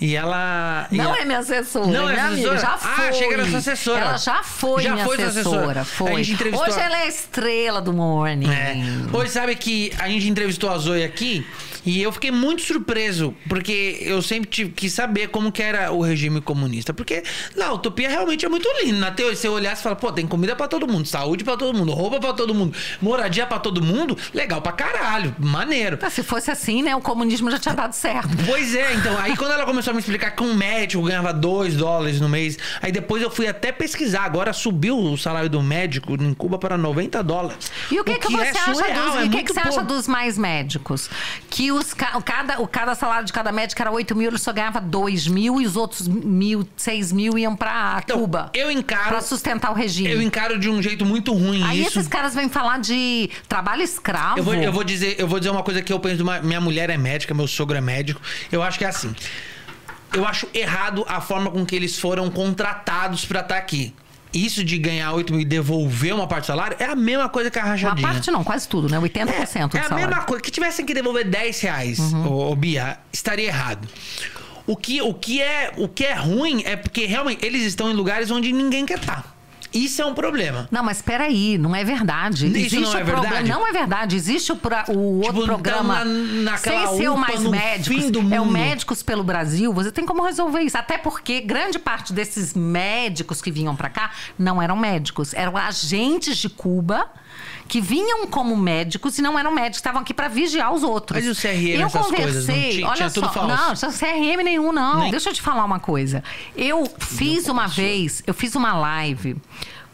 E ela. e Não ela- é minha assessora, Não é minha amiga, assessora? já Ah, foi. achei que era sua assessora. Ela já foi Já minha foi assessora, foi. A gente entrevistou Hoje a- ela é a estrela do morning. É. Hoje sabe que a gente entrevistou a Zoe aqui e eu fiquei muito surpreso, porque eu sempre tive que saber como que era o regime comunista. Porque na utopia realmente é muito lindo. Na teoria, você olhar e fala, pô, tem comida pra todo mundo, saúde pra todo mundo, roupa pra todo mundo, moradia pra todo mundo, legal pra caralho, maneiro. Ah, Se fosse assim, né, o comunismo já tinha dado certo. Pois é, então, aí quando ela começou a me explicar que um médico ganhava 2 dólares no mês, aí depois eu fui até pesquisar. Agora subiu o salário do médico em Cuba para 90 dólares. E o que, que, você é acha surreal, dos, é o que, muito que você acha pouco. dos mais médicos? Que os, cada, o cada salário de cada médico era 8 mil, ele só ganhava 2 mil e os outros mil, 6 mil iam pra Então, Cuba. eu encaro- Pra sustentar o regime. Eu encaro de um jeito muito ruim Aí isso. esses caras vêm falar de trabalho escravo. Eu vou, eu vou dizer, eu vou dizer uma coisa que eu penso. uma- minha mulher é médica, meu sogro é médico. Eu acho que é assim. Eu acho errado a forma com que eles foram contratados pra estar aqui. Isso de ganhar 8 mil e devolver uma parte do salário é a mesma coisa que a Uma rachadinha. parte não, quase tudo, né? 80% É, do é a salário. Uhum. mesma coisa. Que tivessem que devolver 10 reais, ô, ô, Bia, estaria errado. O que, o, que é, o que é ruim é porque realmente eles estão em lugares onde ninguém quer estar. Isso é um problema. Não, mas peraí, não é verdade. Isso Existe não é programa. verdade? Não é verdade. Existe o, pra- o outro Tipo, programa. então, na- naquela sem ser o mais médicos. É o. Médicos pelo Brasil. Você tem como resolver isso. Até porque grande parte desses médicos que vinham pra cá não eram médicos, eram agentes de Cuba. Que vinham como médicos e não eram médicos, estavam aqui pra vigiar os outros. Mas e o CRM, Eu essas conversei, coisas? Não tinha- olha tinha tudo só, falso? não, não CRM nenhum, não. Nem- Deixa eu te falar uma coisa. Eu fiz uma vez, eu fiz uma live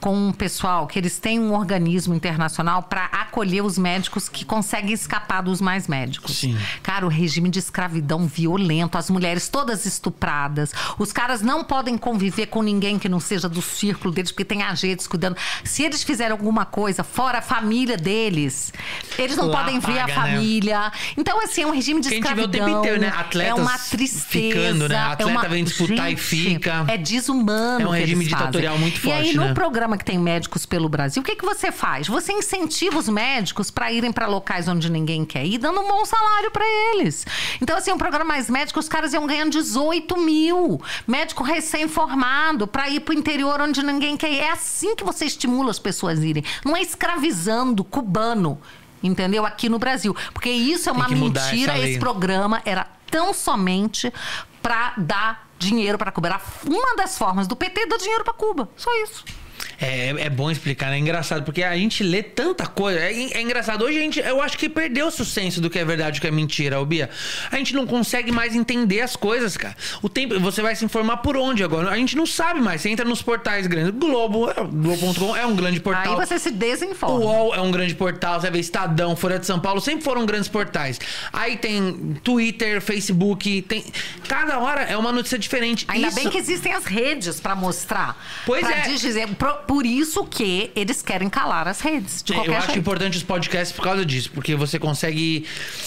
com um pessoal que eles têm um organismo internacional para acolher os médicos que conseguem escapar dos mais médicos. Sim. Cara, o regime de escravidão violento, as mulheres todas estupradas, os caras não podem conviver com ninguém que não seja do círculo deles, porque tem agentes cuidando. Se eles fizerem alguma coisa fora a família deles, eles não Lá podem ver a paga, né? família. Então, assim, é um regime de Que a gente vê o escravidão. tempo inteiro, né? é Atletas uma tristeza. ficando, né? é Atleta uma... vem disputar e Gente, fica. É desumano. É um o regime eles fazem. ditatorial muito E aí, forte, no né? Programa que tem médicos pelo Brasil, o que, que você faz? Você incentiva os médicos para irem para locais onde ninguém quer ir, dando um bom salário para eles. Então, assim, um programa mais médico, os caras iam ganhando 18 mil. Médico recém-formado para ir para o interior onde ninguém quer ir. É assim que você estimula as pessoas a irem. Não é escravizando cubano. Entendeu? Aqui no Brasil. Porque isso é uma mentira. Esse programa era tão somente para dar dinheiro para Cuba. Era uma das formas do PT dar dinheiro para Cuba. Só isso. É, é bom explicar, né? É engraçado, porque a gente lê tanta coisa. É, é engraçado. Hoje a gente, eu acho que perdeu-se o senso do que é verdade e o que é mentira, ô Bia. A gente não consegue mais entender as coisas, cara. O tempo, você vai se informar por onde agora? A gente não sabe mais. Você entra nos portais grandes. Globo, é, Globo.com é um grande portal. Aí você se O desinforma. UOL é um grande portal, você vê Estadão, Folha de São Paulo, sempre foram grandes portais. Aí tem Twitter, Facebook, tem. Cada hora é uma notícia diferente. Ainda Isso- bem que existem as redes para mostrar. Pois pra é. dizer, pro- por isso que eles querem calar as redes. De qualquer eu acho jeito. importante os podcasts por causa disso, porque você consegue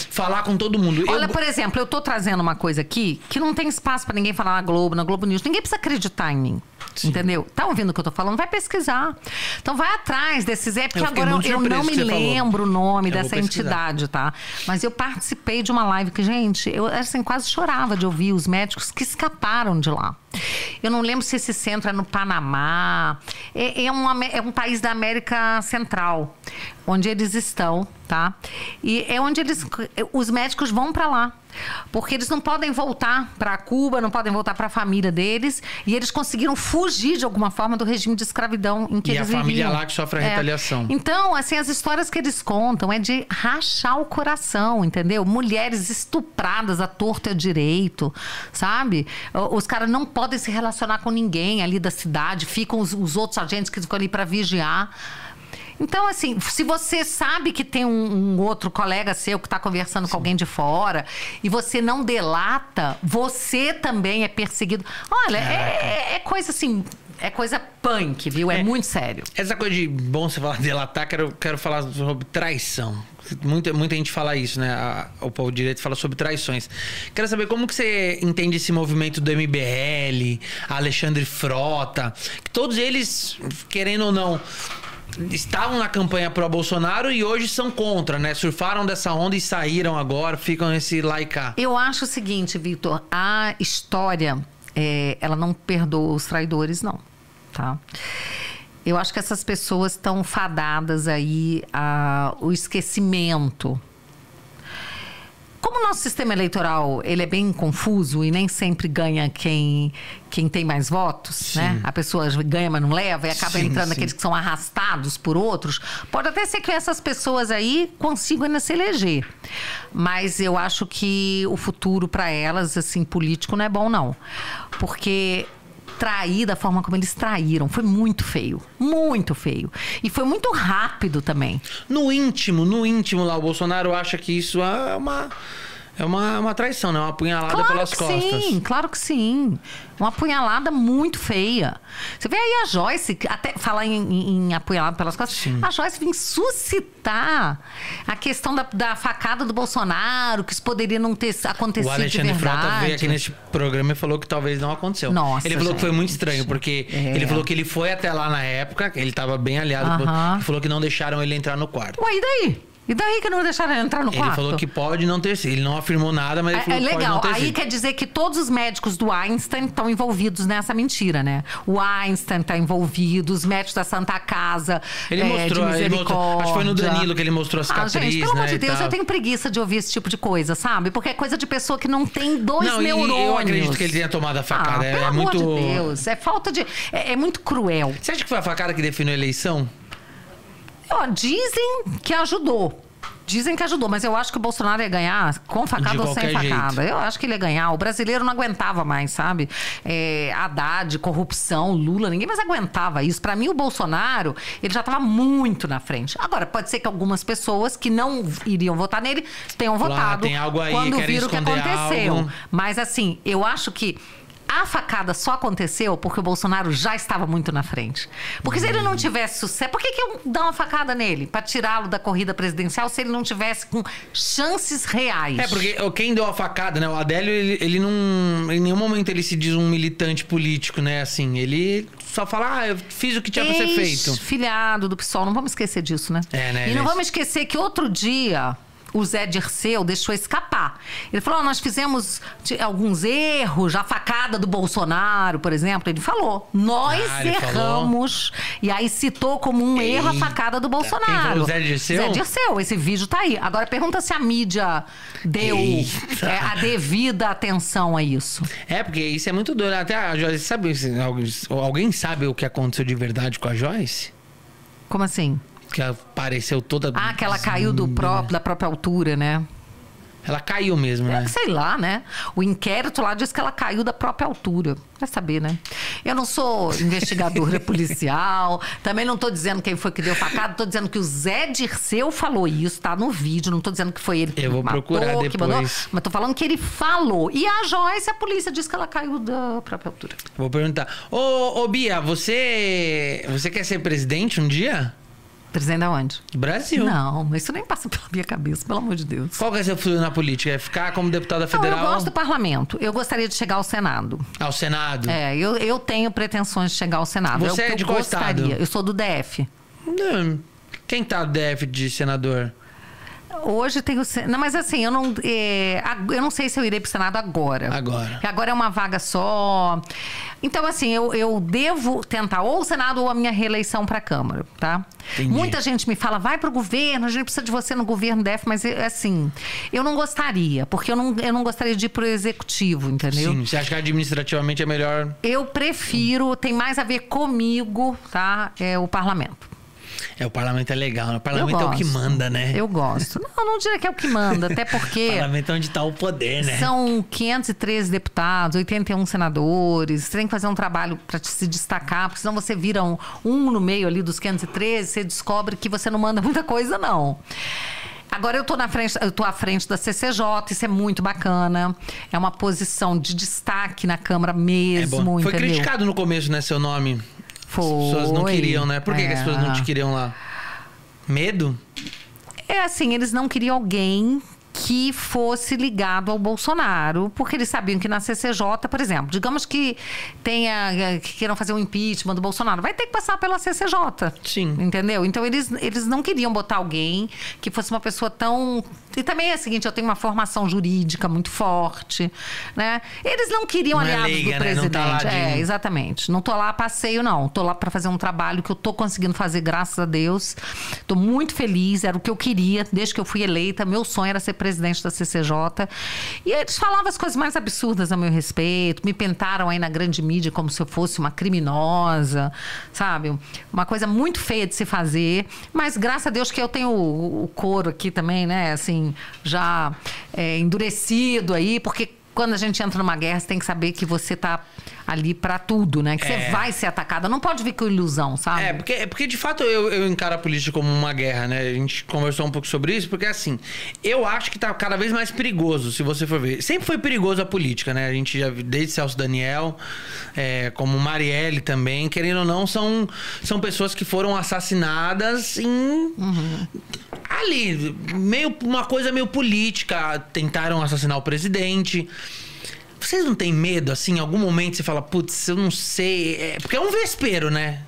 falar com todo mundo. Olha, eu, por exemplo, eu tô trazendo uma coisa aqui que não tem espaço pra ninguém falar na Globo, na Globo News. Ninguém precisa acreditar em mim. Entendeu? Tá ouvindo o que eu tô falando? Vai pesquisar. Então vai atrás desses. É porque Eu agora eu, não me você falou. lembro o nome Eu dessa entidade, tá? Mas eu participei de uma live que, gente, eu assim, quase chorava de ouvir os médicos que escaparam de lá. Eu não lembro se esse centro é no Panamá. É, é, é um país da América Central, onde eles estão, tá? E é onde eles, os médicos vão para lá. Porque eles não podem voltar para Cuba, não podem voltar para a família deles. E eles conseguiram fugir de alguma forma do regime de escravidão em que E a eles família viviam. lá que sofre a É. retaliação. Então, assim, as histórias que eles contam é de rachar o coração, entendeu? Mulheres estupradas à torta e à direito, sabe? Os caras não podem se relacionar com ninguém ali da cidade, ficam os, os outros agentes que ficam ali para vigiar. Então, assim, se você sabe que tem um, um outro colega seu que está conversando com alguém de fora e você não delata, você também é perseguido. Olha, é, é coisa assim É coisa punk, viu? É, É. muito sério. Essa coisa de bom você falar delatar, quero, quero falar sobre traição. Muita, muita gente fala isso, né? A- o povo direito fala sobre traições. Quero saber como que você entende esse movimento do MBL, Alexandre Frota, que todos eles, querendo ou não, estavam na campanha pró Bolsonaro e hoje são contra, né? Surfaram dessa onda e saíram agora, ficam nesse laicar. Eu acho o seguinte, Vitor, a história, é, ela não perdoa os traidores, não, tá? Eu acho que essas pessoas estão fadadas aí ao esquecimento. Como o nosso sistema eleitoral ele é bem confuso e nem sempre ganha quem, quem tem mais votos, né? A pessoa ganha, mas não leva e acaba Sim, entrando sim. aqueles que são arrastados por outros. Pode até ser que essas pessoas aí consigam ainda se eleger. Mas eu acho que o futuro para elas, assim, político não é bom, não. Porque trair da forma como eles traíram foi muito feio. Muito feio. E foi muito rápido também. No íntimo, no íntimo lá, o Bolsonaro acha que isso é uma. É uma, uma traição, né? Uma apunhalada Claro pelas que costas. sim, claro que sim. Uma apunhalada muito feia. Você vê aí a Joyce, até falar em, em, em apunhalada pelas costas, a Joyce vem suscitar a questão da, da facada do Bolsonaro, que isso poderia não ter acontecido O de Alexandre verdade. Frota veio aqui nesse programa e falou que talvez não aconteceu. Nossa, ele falou que foi muito gente. estranho, porque É. ele falou que ele foi até lá na época, ele tava bem aliado. Aham. Ele falou que não deixaram ele entrar no quarto. Ué, e daí? E daí que não deixaram ele entrar no Ele quarto? falou que pode não ter sido. Ele não afirmou nada, mas ele É, falou é que legal. Aí sido. quer dizer que todos os médicos do Einstein estão envolvidos nessa mentira, né? O Einstein está envolvido, os médicos da Santa Casa. Ele é, mostrou, de ele mostrou- acho que foi no. Danilo que ele mostrou a Ah, cicatriz, gente, pelo amor né, de e Deus, eu tenho preguiça de ouvir esse tipo de coisa, sabe? Porque é coisa de pessoa que não tem dois Não, neurônios. eu acredito que ele tenha tomado a facada. Ah, É- pelo é amor muito- de Deus. É falta de. É, é muito cruel. Você acha que foi a facada que definiu a eleição? Ó, dizem que ajudou. Dizem que ajudou, mas eu acho que o Bolsonaro ia ganhar com facada ou sem facada. Eu acho que ele ia ganhar. O brasileiro não aguentava mais, sabe? É, Haddad, corrupção, Lula, ninguém mais aguentava isso. Pra mim, o Bolsonaro, ele já estava muito na frente. Agora, pode ser que algumas pessoas que não iriam votar nele tenham Falar, votado tem algo aí, quando viram o que aconteceu. algo. Mas assim, eu acho que a facada só aconteceu porque o Bolsonaro já estava muito na frente. Porque se ele não tivesse sucesso, por que, que eu dar uma facada nele? Para tirá-lo da corrida presidencial se ele não tivesse com chances reais? É, porque quem deu a facada, né? O Adélio, ele, ele não. Em nenhum momento ele se diz um militante político, né? Assim, ele só fala, ah, eu fiz o que tinha pra ser feito. Filhado do PSOL, não vamos esquecer disso, né? É, né, E não vamos esquecer que outro dia o Zé Dirceu deixou escapar. Ele falou: "Ó, nós fizemos alguns erros, a facada do Bolsonaro, por exemplo. Ele falou: nós Ah, ele falou? erramos. E aí citou como um erro a Eita. facada do Bolsonaro. falou, Zé Dirceu? Zé Dirceu, esse vídeo tá aí. Agora pergunta se a mídia deu Eita. é, a devida atenção a isso. É, porque isso é muito doido. Até a Joyce, sabe, alguém- alguém sabe o que aconteceu de verdade com a Joyce? Como assim? Que apareceu toda. Ah, que ela caiu do próprio, da própria altura, né? Ela caiu mesmo, É, né? sei lá, né? O inquérito lá diz que ela caiu da própria altura. Vai saber, né? Eu não sou investigadora policial, também não tô dizendo quem foi que deu facada, tô dizendo que o Zé Dirceu falou isso, tá no vídeo, não tô dizendo que foi ele que Eu vou matou, procurar que mandou, depois. mas tô falando que ele falou. E a Joyce, a polícia diz que ela caiu da própria altura. Vou perguntar. Ô, ô, Bia, você. Você quer ser presidente um dia? Presidente aonde? Do Brasil. Não, isso nem passa pela minha cabeça, pelo amor de Deus. Qual que é seu futuro na política? É ficar como deputada Não, federal eu gosto do parlamento. Eu gostaria de chegar ao Senado. ao Senado? É, eu, eu tenho pretensões de chegar ao Senado. Você é o é que de eu qual gostaria. estado? Eu sou do DF. Não. Quem tá do DF de senador? Hoje tem o. Não, mas assim, eu não, é, eu não sei se eu irei pro Senado agora. Agora. Porque Agora é uma vaga só. Então, assim, eu, eu devo tentar ou o Senado ou a minha reeleição para a Câmara, tá? Entendi. Muita gente me fala, vai pro governo, a gente precisa de você no governo DF, mas é, assim, eu não gostaria, porque eu não, eu não gostaria de ir pro executivo, entendeu? Sim. Você acha que administrativamente é melhor? Eu prefiro, tem mais a ver comigo, tá? É o parlamento. É, o parlamento é legal, né? O parlamento é o que manda, né? Eu gosto. Não, não diria que é o que manda, até O porque parlamento é onde tá o poder, né? são 513 deputados, 81 senadores. Você tem que fazer um trabalho para se destacar, porque senão você vira um, um no meio ali dos 513, você descobre que você não manda muita coisa, não. Agora eu tô na frente, eu tô à frente da CCJ, isso é muito bacana. É uma posição de destaque na Câmara mesmo, É. Foi entendeu? criticado no começo, né, seu nome. Foi. As pessoas não queriam, né? Por que, que as É. pessoas não te queriam lá? Medo? É assim, eles não queriam alguém que fosse ligado ao Bolsonaro, porque eles sabiam que na CCJ, por exemplo, digamos que tenha que queiram fazer um impeachment do Bolsonaro, vai ter que passar pela CCJ. Sim. Entendeu? Então eles, eles não queriam botar alguém que fosse uma pessoa tão e também é o seguinte, eu tenho uma formação jurídica muito forte, né? Eles não queriam Não é aliados leiga, do né? Não presidente. tá lá de- É, exatamente. Não tô lá a passeio, não. Tô lá para fazer um trabalho que eu tô conseguindo fazer, graças a Deus. Tô muito feliz, era o que eu queria desde que eu fui eleita. Meu sonho era ser presidente da CCJ. E eles falavam as coisas mais absurdas a meu respeito, me pintaram aí na grande mídia como se eu fosse uma criminosa, sabe? Uma coisa muito feia de se fazer. Mas graças a Deus que eu tenho o, o couro aqui também, né? Assim, já é, endurecido aí, porque quando a gente entra numa guerra, você tem que saber que você tá ali pra tudo, né? Que É. você vai ser atacada. Não pode vir com ilusão, sabe? É, porque, porque de fato eu, eu encaro a política como uma guerra, né? A gente conversou um pouco sobre isso, porque assim, eu acho que tá cada vez mais perigoso, se você for ver. Sempre foi perigoso a política, né? A gente já desde Celso Daniel, é, como Marielle também, querendo ou não, são, são pessoas que foram assassinadas em. Ali, meio uma coisa meio política. Tentaram assassinar o presidente. Vocês não têm medo, assim, em algum momento você fala, putz, eu não sei. É, porque é um vespeiro, né?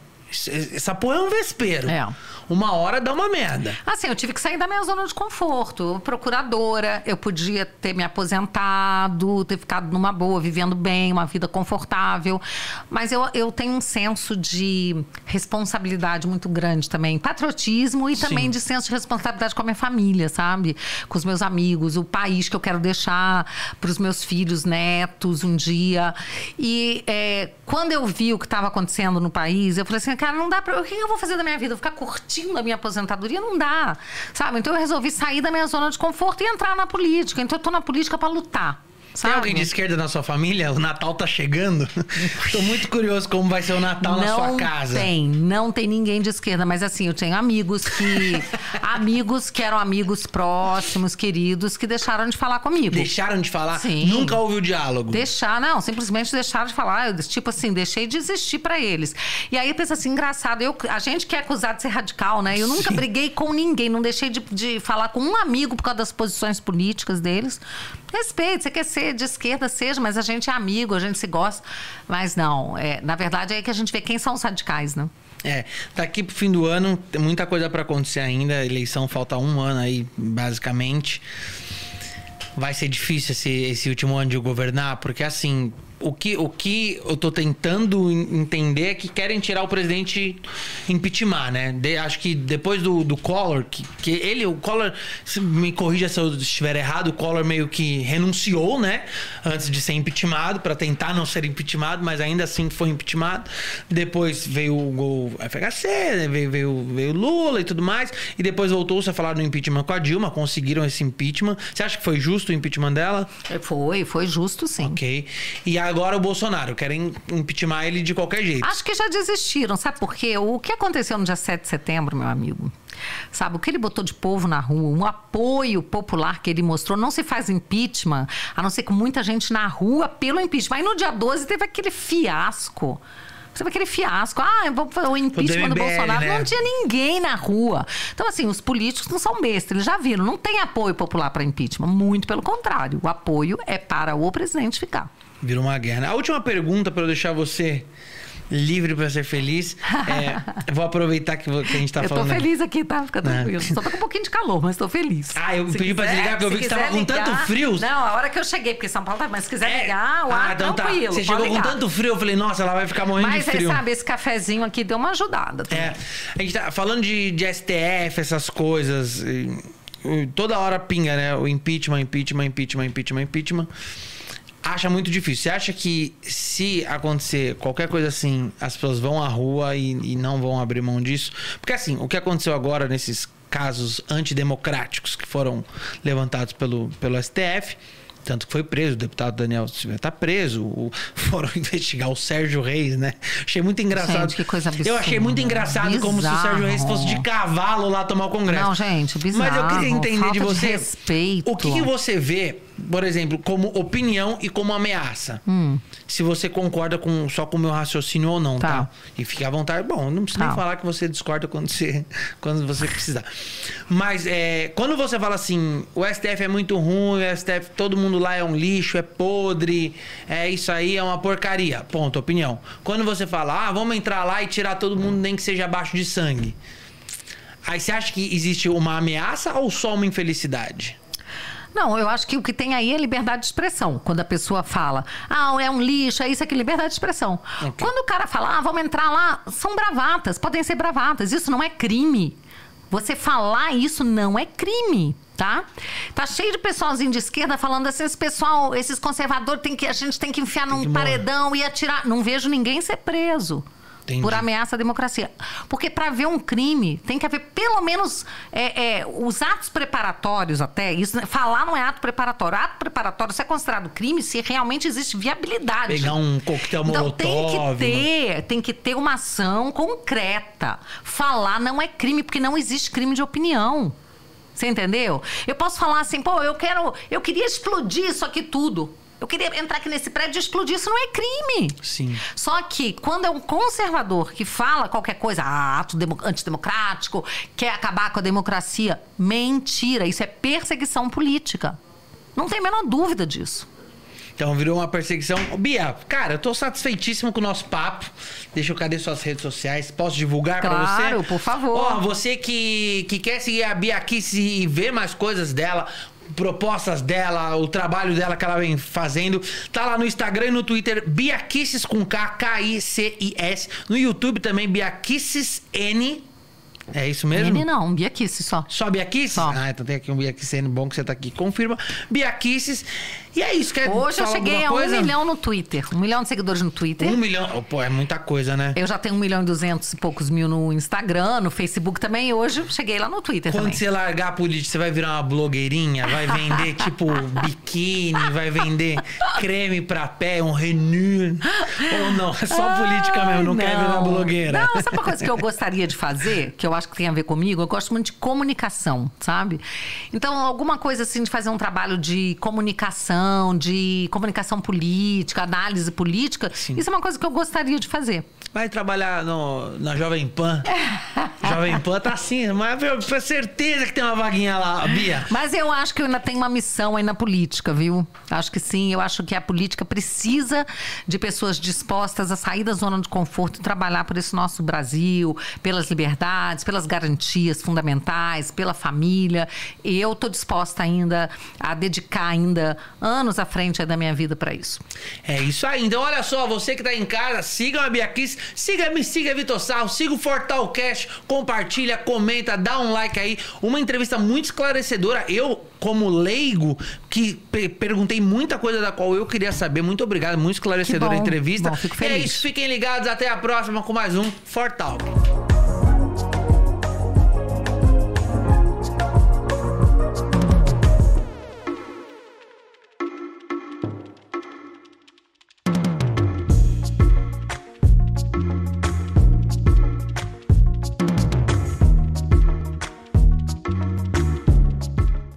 Essa porra é um vespeiro. É. Uma hora dá uma merda. Assim, eu tive que sair da minha zona de conforto. Procuradora, eu podia ter me aposentado, ter ficado numa boa, vivendo bem, uma vida confortável. Mas eu, eu tenho um senso de responsabilidade muito grande também. Patriotismo e também Sim. de senso de responsabilidade com a minha família, sabe? Com os meus amigos, o país que eu quero deixar para os meus filhos, netos, um dia. E é, quando eu vi o que estava acontecendo no país, eu falei assim, cara, não dá pra. O que eu vou fazer da minha vida? Eu Ficar curtindo a minha aposentadoria? Não dá. Sabe? Então eu resolvi sair da minha zona de conforto e entrar na política. Então eu tô na política para lutar. Tem Sabe? alguém de esquerda na sua família? O Natal tá chegando. Tô muito curioso como vai ser o Natal na sua casa. tem, não tem ninguém de esquerda, mas assim, eu tenho amigos que amigos que eram amigos próximos, queridos, que deixaram de falar comigo. Deixaram de falar? Sim. Nunca houve o diálogo. Deixar, não, simplesmente deixaram de falar. Eu, tipo assim, deixei de existir pra eles. E aí eu penso assim, engraçado, eu, a gente que é acusado de ser radical, né? Eu nunca Sim. briguei com ninguém, não deixei de, de falar com um amigo por causa das posições políticas deles. Respeito, você quer ser de esquerda, seja, mas a gente é amigo, a gente se gosta. Mas não, é, na verdade é que a gente vê quem são os radicais, né? É, daqui pro fim do ano, tem muita coisa pra acontecer ainda. Eleição falta um ano aí, basicamente. Vai ser difícil esse, esse último ano de governar, porque assim, o que, o que eu tô tentando en- entender é que querem tirar o presidente impeachment, né? De- acho que depois do, do Collor, que, que ele, o Collor, me corrija se eu estiver errado, o Collor meio que renunciou, né? Antes de ser impeachmentado, para tentar não ser impeachmentado, mas ainda assim foi impeachmentado. Depois veio o, FHC, né? veio, veio, veio Lula e tudo mais, e depois voltou-se a falar no impeachment com a Dilma, conseguiram esse impeachment. Você acha que foi justo o impeachment dela? Foi, foi justo, sim. Ok. E agora o Bolsonaro, querem impeachment ele de qualquer jeito. Acho que já desistiram, sabe por quê? O que aconteceu no dia 7 de setembro, meu amigo? Sabe, o que ele botou de povo na rua, um apoio popular que ele mostrou, não se faz impeachment, a não ser com muita gente na rua pelo impeachment. Aí no dia 12 teve aquele fiasco. Teve aquele fiasco. Ah, vamos fazer o impeachment do MBL, Bolsonaro. né? Não tinha ninguém na rua. Então, assim, os políticos não são bestas, eles já viram. Não tem apoio popular para impeachment. Muito pelo contrário. O apoio é para o presidente ficar. Virou uma guerra. né? A última pergunta para eu deixar você livre para ser feliz. É, eu vou aproveitar que, a gente tá eu tô falando. feliz aqui, tá? Fica tranquilo. Só tô com um pouquinho de calor, mas tô feliz. Ah, eu Se pedi pra quiser- desligar, porque eu vi que você tava quiser com tanto ligar- frio. Não, a hora que eu cheguei, porque São Paulo tá. Mas se quiser É. ligar, o ar então tá. tranquilo. Você pode chegou com ligar. tanto frio, eu falei, nossa, ela vai ficar morrendo Mas de aí, frio. sabe, esse cafezinho aqui deu uma ajudada. também. É, a gente tá falando de, de STF, essas coisas. e, e toda hora pinga, né? O impeachment, impeachment, impeachment, impeachment, impeachment. Acha muito difícil. Você acha que se acontecer qualquer coisa assim, as pessoas vão à rua e, e não vão abrir mão disso? Porque assim, o que aconteceu agora nesses casos antidemocráticos que foram levantados pelo, pelo STF Tanto que foi preso, o deputado Daniel Silveira está preso. O, foram investigar o Sérgio Reis, né? Achei muito engraçado. Gente, que coisa absurda. Eu achei muito engraçado como se o Sérgio Reis fosse de cavalo lá tomar o Congresso. Não, gente, bizarro. Mas eu queria entender falta de você. respeito. O que, que você vê, por exemplo, como opinião e como ameaça? Se você concorda com, só com o meu raciocínio ou não, Hum. Tá. tá? E fique à vontade. Bom, não precisa Tá. nem falar que você discorda quando você, quando você precisar. Mas é, quando você fala assim, o STF é muito ruim, o STF, todo mundo lá é um lixo, é podre, é isso aí, é uma porcaria. Ponto, opinião. Quando você fala, ah, vamos entrar lá e tirar todo mundo, nem que seja abaixo de sangue. Aí você acha que existe uma ameaça ou só uma infelicidade? Não, eu acho que o que tem aí é liberdade de expressão. Quando a pessoa fala, ah, é um lixo, é isso aqui, liberdade de expressão. Ok. Quando o cara fala, ah, vamos entrar lá, são bravatas, podem ser bravatas. Isso não é crime. Você falar isso não é crime. Tá? Tá cheio de pessoalzinho de esquerda falando assim, esse pessoal, esses conservadores tem que a gente tem que enfiar num que paredão e atirar. Não vejo ninguém ser preso. Entendi. Por ameaça à democracia. Porque para ver um crime, tem que haver pelo menos é, é, os atos preparatórios até. Isso, né? falar não é ato preparatório. Ato preparatório só é considerado crime se realmente existe viabilidade. Pegar um coquetel Então molotov. tem que ter, tem que ter uma ação concreta. Falar não é crime, porque não existe crime de opinião. Você entendeu? Eu posso falar assim, pô, eu quero, eu queria explodir isso aqui tudo. Eu queria entrar aqui nesse prédio e explodir, isso não é crime. Sim. Só que quando é um conservador que fala qualquer coisa, ah, ato demo- antidemocrático, quer acabar com a democracia, mentira, isso é perseguição política. Não tem a menor dúvida disso. Então virou uma perseguição. Bia, cara, eu tô satisfeitíssimo com o nosso papo. Deixa eu cadê suas redes sociais? Posso divulgar pra você? Claro, por favor. Ó, você que, que quer seguir a Bia aqui e ver mais coisas dela, propostas dela, o trabalho dela que ela vem fazendo, tá lá no Instagram e no Twitter, Biaquices com K, K-I-C-I-S. No YouTube também, Biaquices N. É isso mesmo? Ele não, Biaquice só. Só Biaquices? Só. Ah, então tem aqui um Biaquices bom que você tá aqui. Confirma. Biaquices. E é isso. Quer Hoje eu cheguei a um coisa? milhão no Twitter. Um milhão de seguidores no Twitter. Um milhão. Oh, pô, é muita coisa, né? Eu já tenho um milhão e duzentos e poucos mil no Instagram, no Facebook também. Hoje eu cheguei lá no Twitter Quando também. você largar a política, você vai virar uma blogueirinha, vai vender tipo biquíni, vai vender creme pra pé, um Renew. Ou não, é só política mesmo, não, quer virar blogueira. Não, sabe uma coisa que eu gostaria de fazer, que eu acho que tem a ver comigo? Eu gosto muito de comunicação, sabe? Então, alguma coisa assim de fazer um trabalho de comunicação, de comunicação política, análise política, isso é uma coisa que eu gostaria de fazer. Vai trabalhar no, na Jovem Pan. Jovem Pan tá assim, mas eu tenho certeza que tem uma vaguinha lá, Bia. Mas eu acho que eu ainda tenho uma missão aí na política, viu? Acho que sim. Eu acho que a política precisa de pessoas dispostas a sair da zona de conforto e trabalhar por esse nosso Brasil, pelas liberdades, pelas garantias fundamentais, pela família. E eu tô disposta ainda a dedicar ainda anos à frente da minha vida para isso. É isso aí. Então, olha só, você que tá em casa, siga a Bia Kiss, siga me siga Vitor Sarro, siga o Fortalcast, compartilha, comenta, dá um like aí. Uma entrevista muito esclarecedora. Eu, como leigo, que pe- perguntei muita coisa da qual eu queria saber. Muito obrigado, muito esclarecedora Que a bom. entrevista. Bom, fico E é feliz. isso, fiquem ligados. Até a próxima com mais um Fortalk.